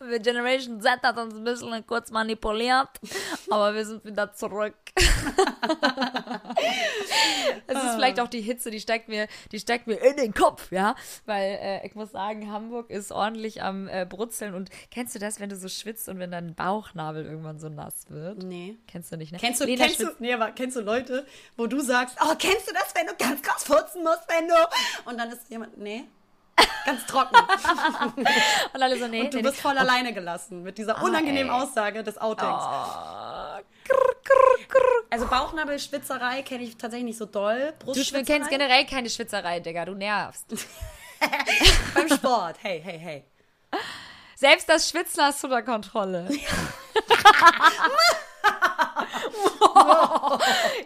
Speaker 1: Z!
Speaker 2: Generation Z hat uns ein bisschen kurz manipuliert, aber wir sind wieder zurück. es ist vielleicht auch die Hitze, die steckt mir, die steckt mir in den Kopf, ja, weil äh, ich muss sagen, Hamburg ist ordentlich am äh, Brutzeln und kennst du das, wenn du so schwitzt und wenn dein Bauchnabel irgendwann so nass wird?
Speaker 1: Nee.
Speaker 2: Kennst du nicht, ne?
Speaker 1: Kennst du, Lena kennst du, nee, aber kennst du Leute, wo du sagst, oh, kennst du das, wenn du ganz krass furzen musst, wenn du, und dann ist jemand, nee. Ganz trocken.
Speaker 2: und alle so, nee.
Speaker 1: Und du
Speaker 2: nee,
Speaker 1: bist voll nee. alleine gelassen mit dieser ah, unangenehmen oh, Aussage des Outings. Oh. Also Bauchnabelschwitzerei kenne ich tatsächlich nicht so doll.
Speaker 2: Du kennst generell keine Schwitzerei, Digga. Du nervst.
Speaker 1: Beim Sport. Hey, hey, hey.
Speaker 2: Selbst das Schwitzen hast du unter Kontrolle.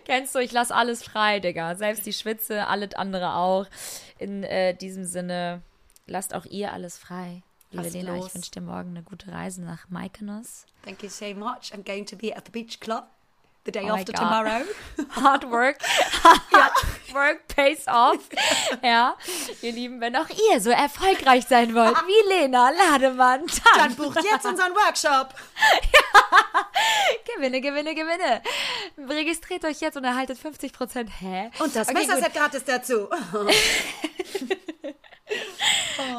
Speaker 2: Kennst du, ich lasse alles frei, Digga. Selbst die Schwitze, alles andere auch. In äh, diesem Sinne, lasst auch ihr alles frei. Liebe Lena, los. ich wünsche dir morgen eine gute Reise nach Mykonos.
Speaker 1: Thank you so much. I'm going to be at the beach club the day oh after tomorrow.
Speaker 2: Hard work. Hard work pays off. Ja, ihr Lieben, wenn auch ihr so erfolgreich sein wollt wie Lena Lademann,
Speaker 1: dann, dann bucht jetzt unseren Workshop. ja.
Speaker 2: Gewinne, Gewinne, Gewinne. Registriert euch jetzt und erhaltet 50%. Hä?
Speaker 1: Und das okay, Messerset gratis dazu.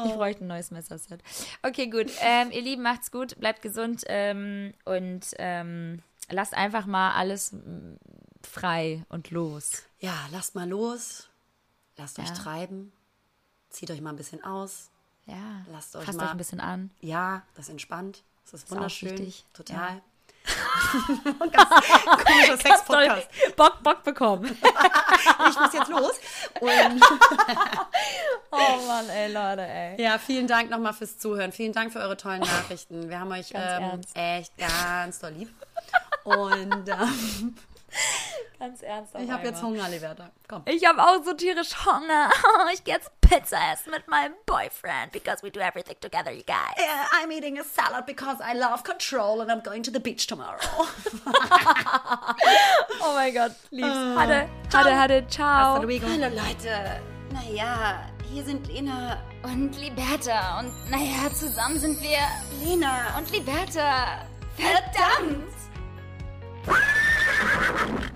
Speaker 2: Ich bräuchte ein neues Messerset. Okay, gut. Ähm, ihr Lieben, macht's gut, bleibt gesund ähm, und ähm, lasst einfach mal alles mm, frei und los.
Speaker 1: Ja, lasst mal los. Lasst ja. euch treiben. Zieht euch mal ein bisschen aus.
Speaker 2: Ja.
Speaker 1: Lasst euch
Speaker 2: Fasst
Speaker 1: mal.
Speaker 2: euch ein bisschen an.
Speaker 1: Ja, das entspannt. Das ist wunderschön. Ist Total. Ja.
Speaker 2: Ganz komischer Sex-Podcast. Bock, Bock bekommen.
Speaker 1: ich muss jetzt los. Und
Speaker 2: oh Mann, ey, Leute, ey.
Speaker 1: Ja, vielen Dank nochmal fürs Zuhören. Vielen Dank für eure tollen Nachrichten. Wir haben euch ähm, echt ganz doll lieb. Und ähm,
Speaker 2: ganz ernst.
Speaker 1: Ich habe jetzt Hunger, Liberta. Komm.
Speaker 2: Ich habe auch so tierisch Hunger. Ich gehe jetzt Pizza essen mit meinem Boyfriend because we do everything together, you guys.
Speaker 1: Yeah, I'm eating a salad because I love control and I'm going to the beach tomorrow.
Speaker 2: oh mein Gott, lieb's. Uh, hatte, hatte, hatte, ciao.
Speaker 1: Hallo Leute. Naja, hier sind Lena
Speaker 2: und Liberta. Und naja, zusammen sind wir
Speaker 1: Lena
Speaker 2: und Liberta. Verdammt!
Speaker 1: Thank you.